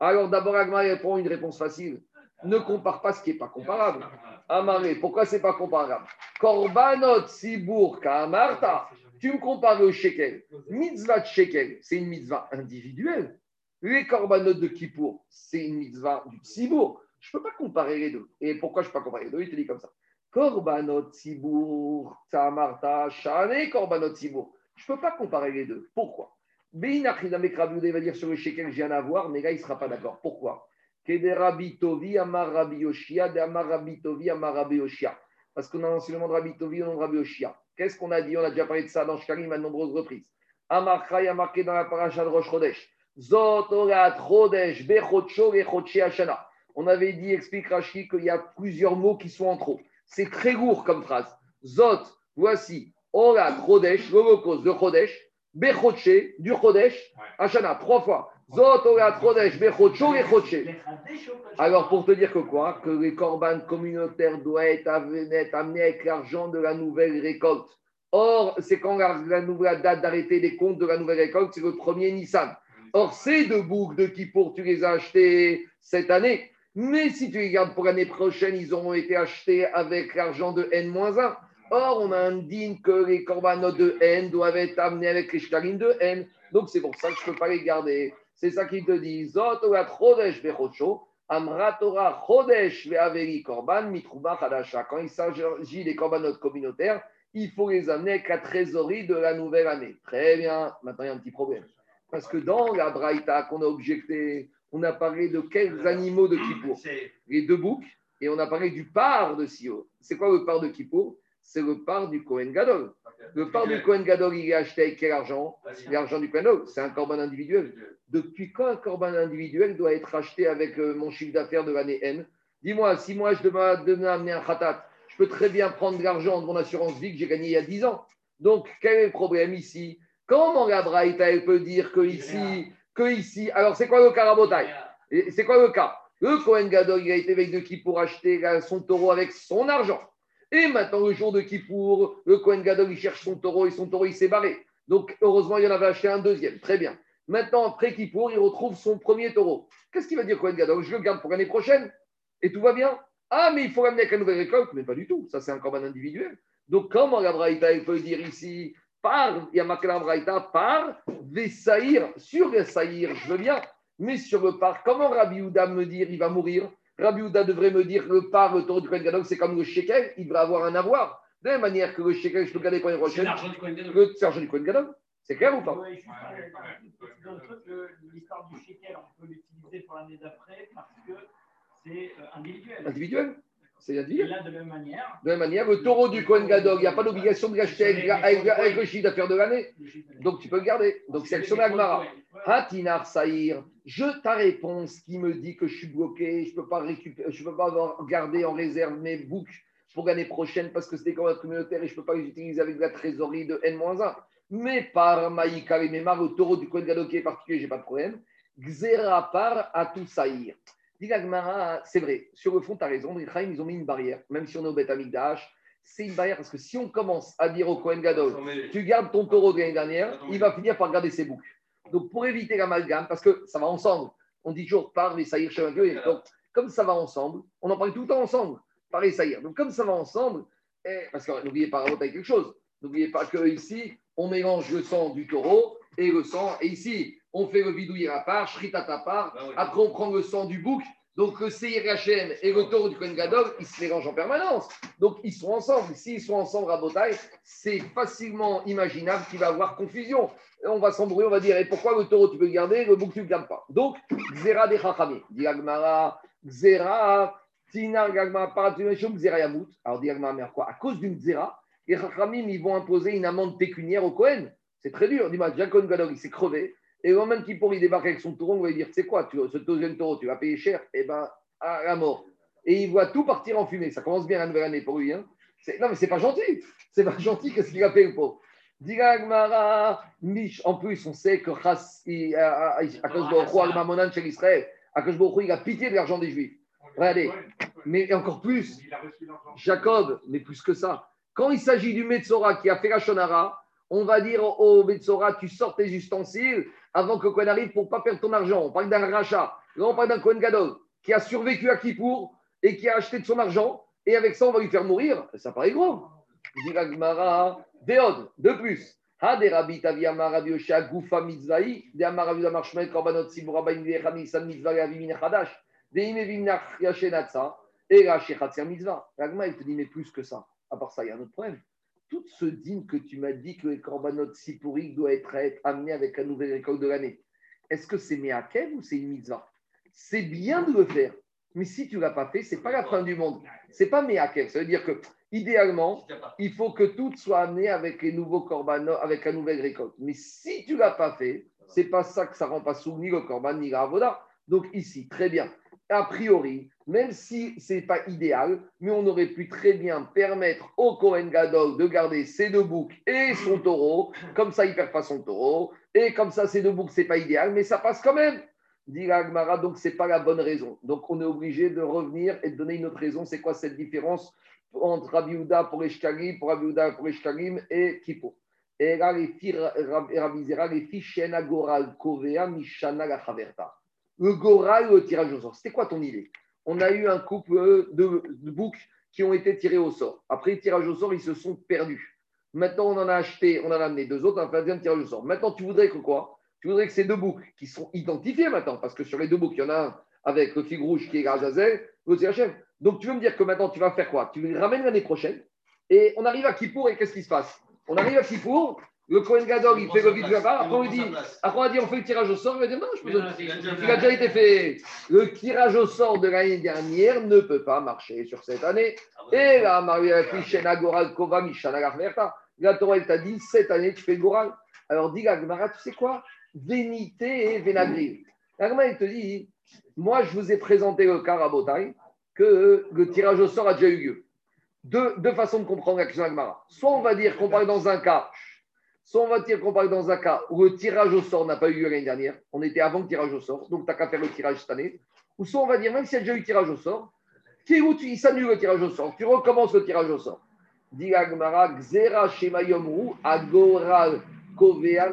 Speaker 1: Alors, d'abord, Agma répond une réponse facile. Ne compare pas ce qui n'est pas comparable. Amaré, pourquoi c'est pas comparable Korbanot Sibour Kamarta. Tu me compares au shekel. Mitzvah de shekel, c'est une mitzvah individuelle. Les korbanot de Kippour, c'est une mitzvah du Sibour. Je ne peux pas comparer les deux. Et pourquoi je ne peux pas comparer les deux? Il te dit comme ça. Korbanot Sibour, Tamarta, Shane, Korbanot Sibour. Je ne peux pas comparer les deux. Pourquoi? Beinachidame va dire sur le shekel, j'ai un avoir, mais là, il ne sera pas d'accord. Pourquoi? Parce qu'on a l'enseignement de Rabbi Tovi et de Rabbi. Qu'est-ce qu'on a dit? On a déjà parlé de ça dans Shkarim à de nombreuses reprises. Amarchai a marqué dans la paracha de Rosh Chodesh. On avait dit, explique Rashi, qu'il y a plusieurs mots qui sont en trop. C'est très lourd comme phrase. Zot, voici, orat Chodesh, l'holocauste de Chodesh, bechoche, du Chodesh, Ashana, trois fois. Alors, pour te dire que quoi Que les corbanes communautaires doivent être amenés avec l'argent de la nouvelle récolte. Or, c'est quand la, nouvelle date d'arrêter les comptes de la nouvelle récolte, c'est le premier Nissan. Or, ces deux boucles de Kippour, tu les as achetés cette année. Mais si tu les gardes pour l'année prochaine, ils auront été achetés avec l'argent de N-1. Or, on indique que les corbanotes de N doivent être amenés avec les shkalim de N. Donc, c'est pour ça que je ne peux pas les garder. C'est ça qu'il te dit. Zot chodesh bechocho, amratora chodesh ve'averi korban mitruba chadasha. Quand il s'agit des corbanotes communautaires, il faut les amener avec la trésorerie de la nouvelle année. Très bien. Maintenant, il y a un petit problème. Parce que dans la Braïta qu'on a objecté, on a parlé de quels animaux de Kippour? Les deux boucs, et on a parlé du par de Sio. C'est quoi le par de Kippour? C'est le par du Kohen Gadol. Le par du Kohen Gadol, il est acheté avec quel argent L'argent du Kohen Gadol. C'est un corban individuel. Depuis quand un corban individuel doit être acheté avec euh, mon chiffre d'affaires de l'année N? Dis-moi, si moi je devais amener un khatat, je peux très bien prendre de l'argent de mon assurance vie que j'ai gagné il y a 10 ans. Donc, quel est le problème ici? Comment la Braïta, elle peut dire que ici, que ici, alors c'est quoi le cas C'est quoi le cas? Le Kohen Gadol, il a été avec de qui pour acheter son taureau avec son argent. Et maintenant, le jour de Kippour, le Kohen Gadol, il cherche son taureau et son taureau, il s'est barré. Donc, heureusement, il en avait acheté un deuxième. Très bien. Maintenant, après Kippour, il retrouve son premier taureau. Qu'est-ce qu'il va dire Kohen Gadol? Je le garde pour l'année prochaine et tout va bien. Ah, mais il faut l'amener avec la nouvelle récolte. Mais pas du tout. Ça, c'est un corban individuel. Donc, comment la Braïta, il peut dire ici, par, il y a marqué Braïta, par Vesaïr, sur Vesaïr, je veux bien. Mais sur le par, comment Rabbi Houda me dire, il va mourir? Rabbi Houda devrait me dire que le par, le taureau du Kohen Gadol, c'est comme le shekel, il devrait avoir un avoir. De la même manière que le shekel, je peux garder pour l'année prochaine.
Speaker 6: C'est l'argent du Kohen Gadol.
Speaker 1: C'est clair ou pas?
Speaker 5: Truc, l'histoire du shekel, on peut l'utiliser pour l'année d'après parce que c'est euh, individuel.
Speaker 1: Individuel c'est individuel.
Speaker 5: Et là, de la même manière.
Speaker 1: De même manière, le taureau du Kohen Gadol, il n'y a pas d'obligation de l'acheter avec, le chiffre d'affaires de l'année. Donc tu peux le garder. Donc c'est action Agmara. Hatinar Saïr, je ta réponse qui me dit que je suis bloqué, je ne peux pas récupérer, je peux pas avoir- garder en réserve mes boucs pour l'année prochaine parce que c'est des commandes communautaires et je ne peux pas les utiliser avec la trésorerie de N-1. Mais par Maïka et Memar, le taureau du Kohen Gadol qui est particulier, je n'ai pas de problème. Xera par Saïr. Dit c'est vrai, sur le fond, tu as raison, les Chaim, ils ont mis une barrière, même si on est au Beth Amikdash, c'est une barrière parce que si on commence à dire au Kohen Gadol, tu gardes ton taureau de l'année dernière, il va finir par garder ses boucs. Donc, pour éviter l'amalgame, parce que ça va ensemble, on dit toujours par les saïrs chez Donc, comme ça va ensemble, on en parle tout le temps ensemble, par les saïrs. Donc, comme ça va ensemble, eh, parce que n'oubliez pas avec quelque chose, n'oubliez pas que ici, on mélange le sang du taureau et le sang, et ici, on fait le vidouiller à part, shritat à part, après on prend le sang du bouc. Donc, le Seir Hachem et le taureau du Kohen Gadol, ils se mélangent en permanence. Donc, ils sont ensemble. S'ils sont ensemble à Botaï, c'est facilement imaginable qu'il va y avoir confusion. On va s'embrouiller, on va dire, et pourquoi le taureau tu peux le garder, le bouc tu ne le gardes pas Donc, Xera de Chachamim. Dit Agmara, Xera, Tina Gagmara, Paratumeshum, Xera Yamut. Alors, dit Agmara, mais quoi? À cause d'une Xera, les Chachamim, ils vont imposer une amende pécuniaire au Kohen. C'est très dur. Dis-moi, Gadol, il s'est crevé. Et le moment qu'il il débarque avec son taureau, on va lui dire, sais quoi, ce deuxième taureau, tu vas payer cher, et ben à la mort. Et il voit tout partir en fumée. Ça commence bien la nouvelle année pour lui. Hein. C'est- Non, mais c'est pas gentil. C'est pas gentil. Qu'est-ce qu'il a fait, le pauvre? En plus, on sait que Akash Baruch Hu, il a pitié de l'argent des Juifs. Regardez, mais encore plus. Jacob, mais plus que ça. Quand il s'agit du Metzora qui a fait la Shonara, on va dire au Metzora, tu sors tes ustensiles avant que Cohen arrive pour ne pas perdre ton argent. On parle d'un rachat. Là, on parle d'un Cohen Gadol qui a survécu à Kippour et qui a acheté de son argent. Et avec ça, on va lui faire mourir. Ça paraît gros. Dit Déod, de plus. Et il te dit, mais plus que ça. À part ça, il y a un autre problème. Tout ce dîme que tu m'as dit que les Korbanot Sipuri doit être, être amené avec la nouvelle récolte de l'année, est-ce que c'est Meakev ou c'est une mitzvah? C'est bien de le faire. Mais si tu ne l'as pas fait, ce n'est pas la fin du monde. Ce n'est pas Meakev. Ça veut dire que, idéalement, il faut que tout soit amené avec les nouveaux korbanot, avec la nouvelle récolte. Mais si tu ne l'as pas fait, c'est pas ça que ça rend pas sous ni le korban ni la. Donc ici, très bien. A priori, même si ce n'est pas idéal, mais on aurait pu très bien permettre au Kohen Gadol de garder ses deux boucs et son taureau. Comme ça, il ne perd pas son taureau. Et comme ça, ses deux boucs, ce n'est pas idéal, mais ça passe quand même. Dit la Gemara, donc ce n'est pas la bonne raison. Donc on est obligé de revenir et de donner une autre raison. C'est quoi cette différence entre Rabbi Houda pour les Shkalim, pour Rabbi Houda pour les Shkalim et Kippo Et Rabbi Zera, les Shena Goral Kovea Mishana la. Le Goral, le tirage au sort. C'était quoi ton idée? On a eu un couple de, de boucs qui ont été tirés au sort. Après le tirage au sort, ils se sont perdus. Maintenant, on en a acheté, on en a amené deux autres, on a fait un deuxième tirage au sort. Maintenant, tu voudrais que quoi? Tu voudrais que ces deux boucs qui sont identifiés maintenant, parce que sur les deux boucs, il y en a un avec le figue rouge qui est Gazazel, l'autre c'est Hachem. Donc, tu veux me dire que maintenant, tu vas faire quoi? Tu les ramènes l'année prochaine et on arrive à Kippour et qu'est-ce qui se passe? On arrive à Kippour, le Kohen Gadol, il fait le vide là-bas, après on lui dit, après on a dit, on fait le tirage au sort, il va dire non, je peux il a déjà été fait. Le tirage au sort de l'année dernière ne peut pas marcher sur cette année. Et là, Maria Fichena Goral Kova Mishana Garverta. La Torah, elle t'a dit, cette année, tu fais le Goral. Alors, dis la Gemara, tu sais quoi? Vénité et Vénagril. La Gemara, elle te dit, moi, je vous ai présenté le cas à Botaï, que le tirage au sort a déjà eu lieu. Deux, deux façons de comprendre la question de la Gemara. Soit on va dire qu'on parle dans un cas, soit on va dire qu'on parle dans un cas où le tirage au sort n'a pas eu lieu l'année dernière, on était avant le tirage au sort, donc tu n'as qu'à faire le tirage cette année. Ou soit on va dire, même s'il y a déjà eu tirage au sort, il s'annule le tirage au sort, tu recommences le tirage au sort. Dit Kovea.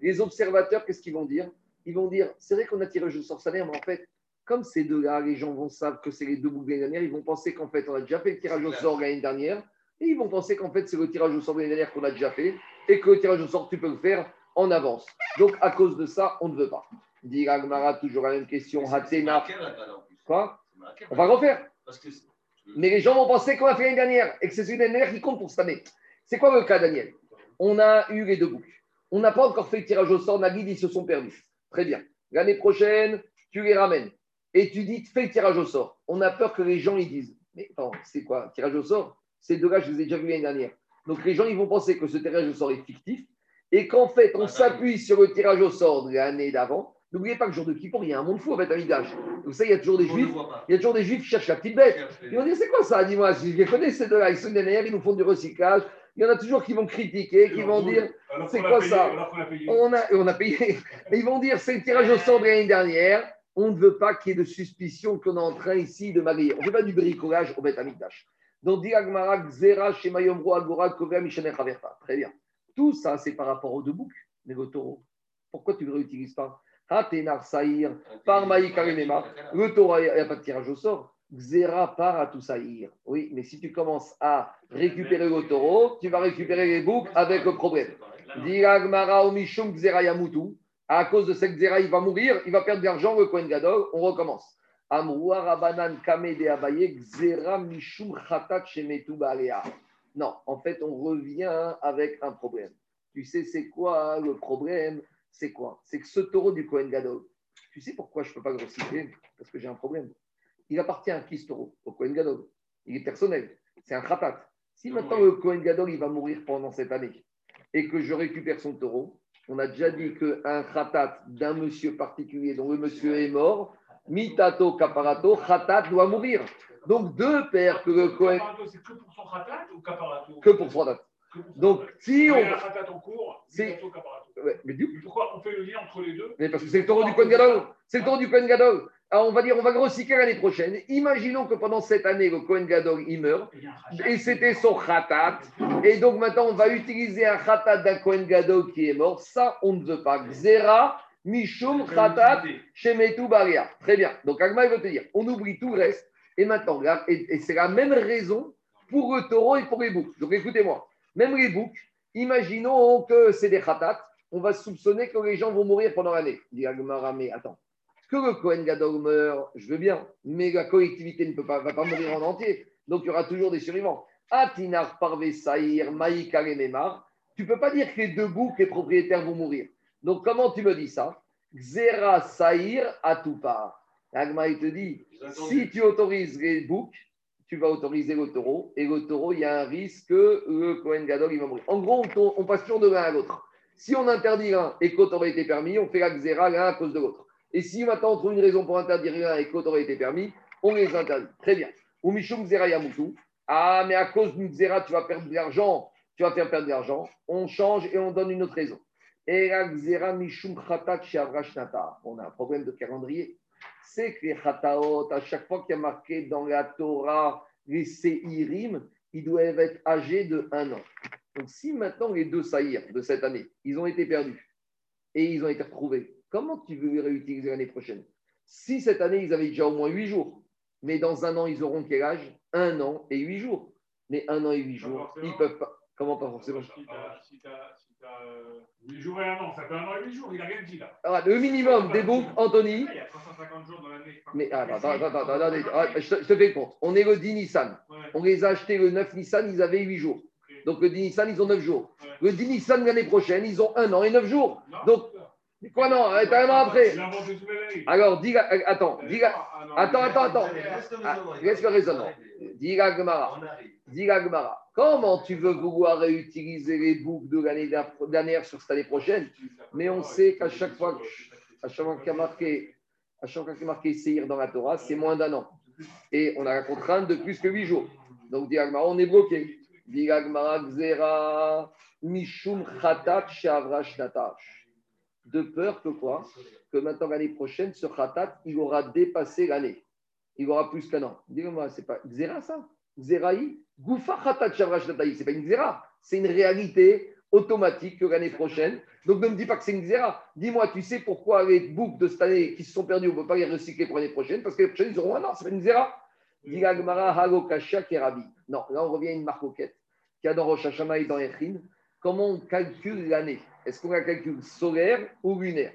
Speaker 1: Les observateurs, qu'est-ce qu'ils vont dire? Ils vont dire, c'est vrai qu'on a tirage au sort cette année, mais en fait, comme ces deux-là, les gens vont savoir que c'est les deux boucles de l'année dernière, ils vont penser qu'en fait, on a déjà fait le tirage au sort l'année dernière, et ils vont penser qu'en fait, c'est le tirage au sort de l'année dernière qu'on a déjà fait, et que le tirage au sort, tu peux le faire en avance. Donc, à cause de ça, on ne veut pas. Dit Agmara, toujours la même question. Hatena. Quoi On va refaire. Mais les gens vont penser qu'on a fait l'année dernière, et que c'est l'année dernière qui compte pour cette année. C'est quoi le cas, Daniel? On a eu les deux boucles. On n'a pas encore fait le tirage au sort, Nagid, ils se sont perdus. Très bien. L'année prochaine, tu les ramènes et tu dis fais le tirage au sort. On a peur que les gens ils disent mais attends, c'est quoi tirage au sort? Ces deux-là, je les ai déjà vus l'année dernière. Donc les gens ils vont penser que ce tirage au sort est fictif et qu'en fait, on s'appuie sur le tirage au sort de l'année d'avant, n'oubliez pas que le jour de Kippour, il y a un monde fou avec Amidash. Donc ça, il y a toujours des
Speaker 6: On
Speaker 1: juifs. Il y a toujours des juifs qui cherchent la petite bête. Ils vont dire c'est quoi ça Dis-moi, je les connais ces deux-là, ils sont derrière, ils nous font du recyclage. Il y en a toujours qui vont critiquer, qui vont dire c'est quoi
Speaker 3: payé-
Speaker 1: ça
Speaker 3: qu'on a payé.
Speaker 1: on a, on payé. Mais ils vont dire c'est le tirage au sort de l'année dernière. On ne veut pas qu'il y ait de suspicion qu'on est en train ici de marier. On ne fait pas du bricolage au Beth Amikdash. Donc, dit Agmara, Xera, Shema Yomro, Agora, Kovea, Haverta. Très bien. Tout ça, c'est par rapport aux deux boucs, mais taureau. Pourquoi tu ne le réutilises pas Hatenar, Saïr, par Maï, Karimema. Le taureau, il n'y a pas de tirage au sort. Xera part à tout saïr. Oui, mais si tu commences à récupérer le taureau, tu vas récupérer les boucs avec le problème. Dit Agmara, Omishum, Xera, Yamutu. À cause de cette Xera, il va mourir, il va perdre de l'argent, le Kohen Gadol. On recommence. Non, en fait, on revient avec un problème. Tu sais, c'est quoi le problème? C'est quoi? C'est que ce taureau du Kohen Gadol, tu sais pourquoi je ne peux pas le recycler Parce que j'ai un problème. Il appartient à qui ce taureau? Au Kohen Gadol. Il est personnel. C'est un khatat. Si maintenant le Kohen Gadol, il va mourir pendant cette année et que je récupère son taureau, on a déjà dit qu'un khatat d'un monsieur particulier dont le monsieur est mort, mitato kaparato, khatat doit mourir. Donc deux pères que le Kohen,
Speaker 3: C'est que pour son khatat ou caparato
Speaker 1: que pour son khatat. Donc si on...
Speaker 3: khatat en cours,
Speaker 1: C'est-
Speaker 3: mitato, caparato.
Speaker 1: Ouais, mais du-
Speaker 3: Mais Pourquoi on fait le lien entre les deux
Speaker 1: Mais parce que c'est le taureau du Kohen Gadol. C'est le taureau du Kohen Gadol. Alors on va dire, on va recycler l'année prochaine. Imaginons que pendant cette année, le Kohen Gadol, il meurt. Et c'était son khatat. Et donc maintenant, on va utiliser un khatat d'un Kohen Gadol qui est mort. Ça, on ne veut pas. Xera, Mishum, khatat, Shemetu, Baria. Très bien. Donc Agma, il veut te dire, on oublie tout le reste. Et maintenant, regarde, et, et c'est la même raison pour le taureau et pour les boucs. Donc écoutez-moi, même les boucs, imaginons que c'est des khatats. On va soupçonner que les gens vont mourir pendant l'année. Dit Agmara, mais attends. Que le Kohen Gadol meurt, je veux bien, mais la collectivité ne peut pas, va pas mourir en entier. Donc il y aura toujours des survivants. Atinar Parve Saïr, et Memar. Tu peux pas dire que les deux boucs, les propriétaires vont mourir. Donc comment tu me dis ça? Xera Saïr à tout part. Agma, il te dit, si tu autorises les boucs, tu vas autoriser le taureau. Et le taureau, il y a un risque que le Kohen Gadol, il va mourir. En gros, on, on passe toujours de l'un à l'autre. Si on interdit l'un et que l'autre aurait été permis, on fait la Xera l'un à cause de l'autre. Et si maintenant on trouve une raison pour interdire l'un et que l'autre aurait été permis, on les interdit. Très bien. Ou Mishum Xera Yamutu. Ah, mais à cause d'une Xera, tu vas perdre de l'argent. Tu vas faire perdre de l'argent. On change et on donne une autre raison. On a un problème de calendrier. C'est que les Khataot, à chaque fois qu'il y a marqué dans la Torah les Seirim, ils doivent être âgés de un an. Donc, si maintenant les deux saïrs de cette année, ils ont été perdus et ils ont été retrouvés, comment tu veux les réutiliser l'année prochaine? Si cette année, ils avaient déjà au moins huit jours, mais dans un an, ils auront quel âge? Un an et huit jours. Mais un an et huit jours, ils peuvent pas. Comment pas forcément?
Speaker 3: Si t'as- si t'as, euh, 8 jours et un an, ça fait un an et 8 jours, il a rien dit là.
Speaker 1: Ah, Le minimum des boucles, Anthony.
Speaker 3: Il y a 350 jours dans l'année.
Speaker 1: Mais attends, attends, attends, attends, ah, je, te, je te fais le compte. On est le 10 Nissan.
Speaker 3: Ouais.
Speaker 1: On les a achetés le 9 Nissan, ils avaient 8 jours. Donc le 10 Nissan, ils ont 9 jours.
Speaker 3: Ouais.
Speaker 1: Le 10 Nissan l'année prochaine, ils ont un an et 9 jours.
Speaker 3: Non,
Speaker 1: Donc, mais quoi non T'as un an après. Alors, dis, euh, attends, dis,
Speaker 3: Ah, non,
Speaker 1: attends, attends, attends. Ah, laisse le raisonnement. Dis la Gemara. Dis la Gemara. Comment tu veux vouloir réutiliser les boucles de l'année dernière sur cette année prochaine? Mais on sait qu'à chaque fois, à chaque fois qu'il y a marqué, à chaque fois qu'il y a marqué Seir dans la Torah, c'est moins d'un an. Et on a la contrainte de plus que 8 jours. Donc, dis la Gemara, on est bloqué. Dis la Gemara, Xera, Mishum Khatat Shavrash Natash. De peur que quoi Que maintenant, l'année prochaine, ce Khatat, il aura dépassé l'année. Il aura plus qu'un an. Dis-moi, c'est pas Xera ça Xeraï Goufa Khatat. C'est pas une Xera. C'est une réalité automatique que l'année prochaine. Donc ne me dis pas que c'est une Xera. Dis-moi, tu sais pourquoi les boucles de cette année qui se sont perdus, on ne peut pas les recycler pour l'année prochaine Parce que l'année prochaine, ils auront un an. C'est pas une Kerabi. Non, là, on revient à une marcoquette qu'il a dans Rosh et dans Echin. Comment on calcule l'année Est-ce qu'on la calcule solaire ou lunaire?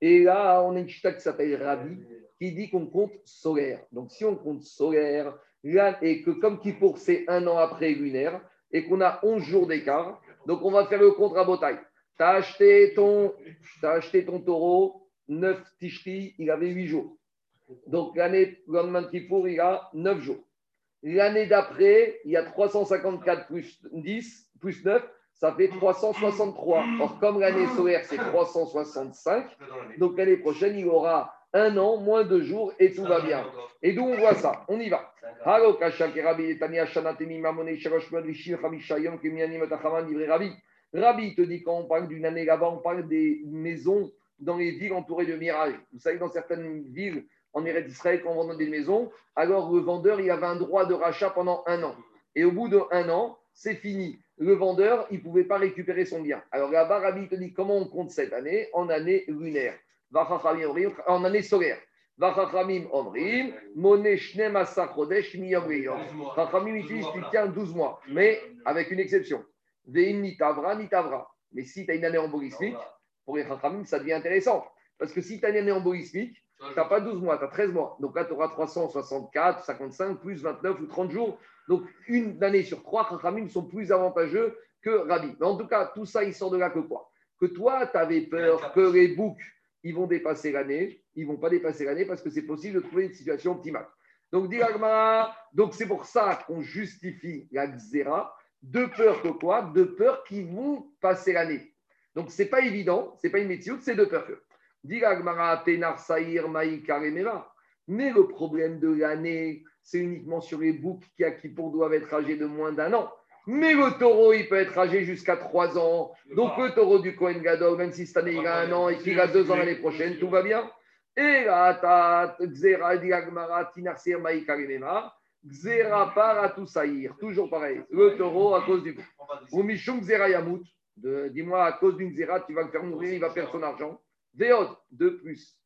Speaker 1: Et là, on a une chita qui s'appelle Rabbi qui dit qu'on compte solaire. Donc, si on compte solaire, et que comme Kippour, c'est un an après lunaire, et qu'on a 11 jours d'écart, donc on va faire le compte à Botaï. Tu as acheté ton, t'as acheté ton taureau, 9 ticheries, il avait 8 jours. Donc, l'année, le lendemain de Kippour, il a 9 jours. L'année d'après, il y a 354 plus 10, plus 9, ça fait 363. Or, comme l'année solaire, c'est 365, donc l'année prochaine, il aura un an, moins de jours, et tout va bien. Et d'où on voit ça? On y va. Rabbi. Rabbi te dit quand on parle d'une année là-bas, on parle des maisons dans les villes entourées de mirages. Vous savez, dans certaines villes en Eretz d'Israël, quand on vend des maisons, alors le vendeur, il avait un droit de rachat pendant un an. Et au bout d'un an, c'est fini. Le vendeur, il ne pouvait pas récupérer son bien. Alors là-bas, Rabbi te dit comment on compte cette année En année lunaire? En année solaire. Vachachamim omrim, miyom. Chachamim utilise, tu tiens 12 mois, mais avec une exception. Veim nitavra, nitavra. Mais si tu as une année embolismique, pour les Chachamim, ça devient intéressant. Parce que si tu as une année embolismique, tu n'as pas 12 mois, tu as 13 mois. Donc là, tu auras 364, 55, plus 29 ou 30 jours. Donc une année sur trois, Chachamim sont plus avantageux que Rabbi. Mais en tout cas, tout ça, il sort de là que quoi? Que toi, tu avais peur que les boucs, ils vont dépasser l'année. Ils ne vont pas dépasser l'année parce que c'est possible de trouver une situation optimale. Donc, donc c'est pour ça qu'on justifie la xéra de peur que quoi? De peur qu'ils vont passer l'année. Donc, ce n'est pas évident, ce n'est pas une métier, c'est de peur que. Mais le problème de l'année, c'est uniquement sur les boucs qui, à qui pour doivent être âgés de moins d'un an. Mais le taureau, il peut être âgé jusqu'à trois ans. Donc le taureau du Kohen Gadol, même si cette année il a un an et qu'il a deux ans l'année prochaine, tout va bien. Et là, ta Xera diagmara tinarsir maïkarimema. Xera paratoussaïr. Toujours pareil. Le taureau à cause du bouc. Ou Mishum Xera Yamut. Dis-moi, à cause d'une Xera, tu vas le faire mourir, il va perdre son argent. Veod, de plus.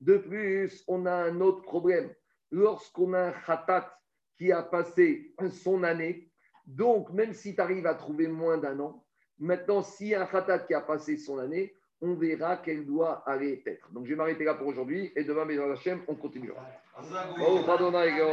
Speaker 1: De plus, on a un autre problème. Lorsqu'on a un khatat qui a passé son année, donc même si tu arrives à trouver moins d'un an, maintenant, s'il y a un khatat qui a passé son année, on verra qu'elle doit aller être. Donc, je vais m'arrêter là pour aujourd'hui et demain, Bézard Hachem, on continuera. Oh, pardon,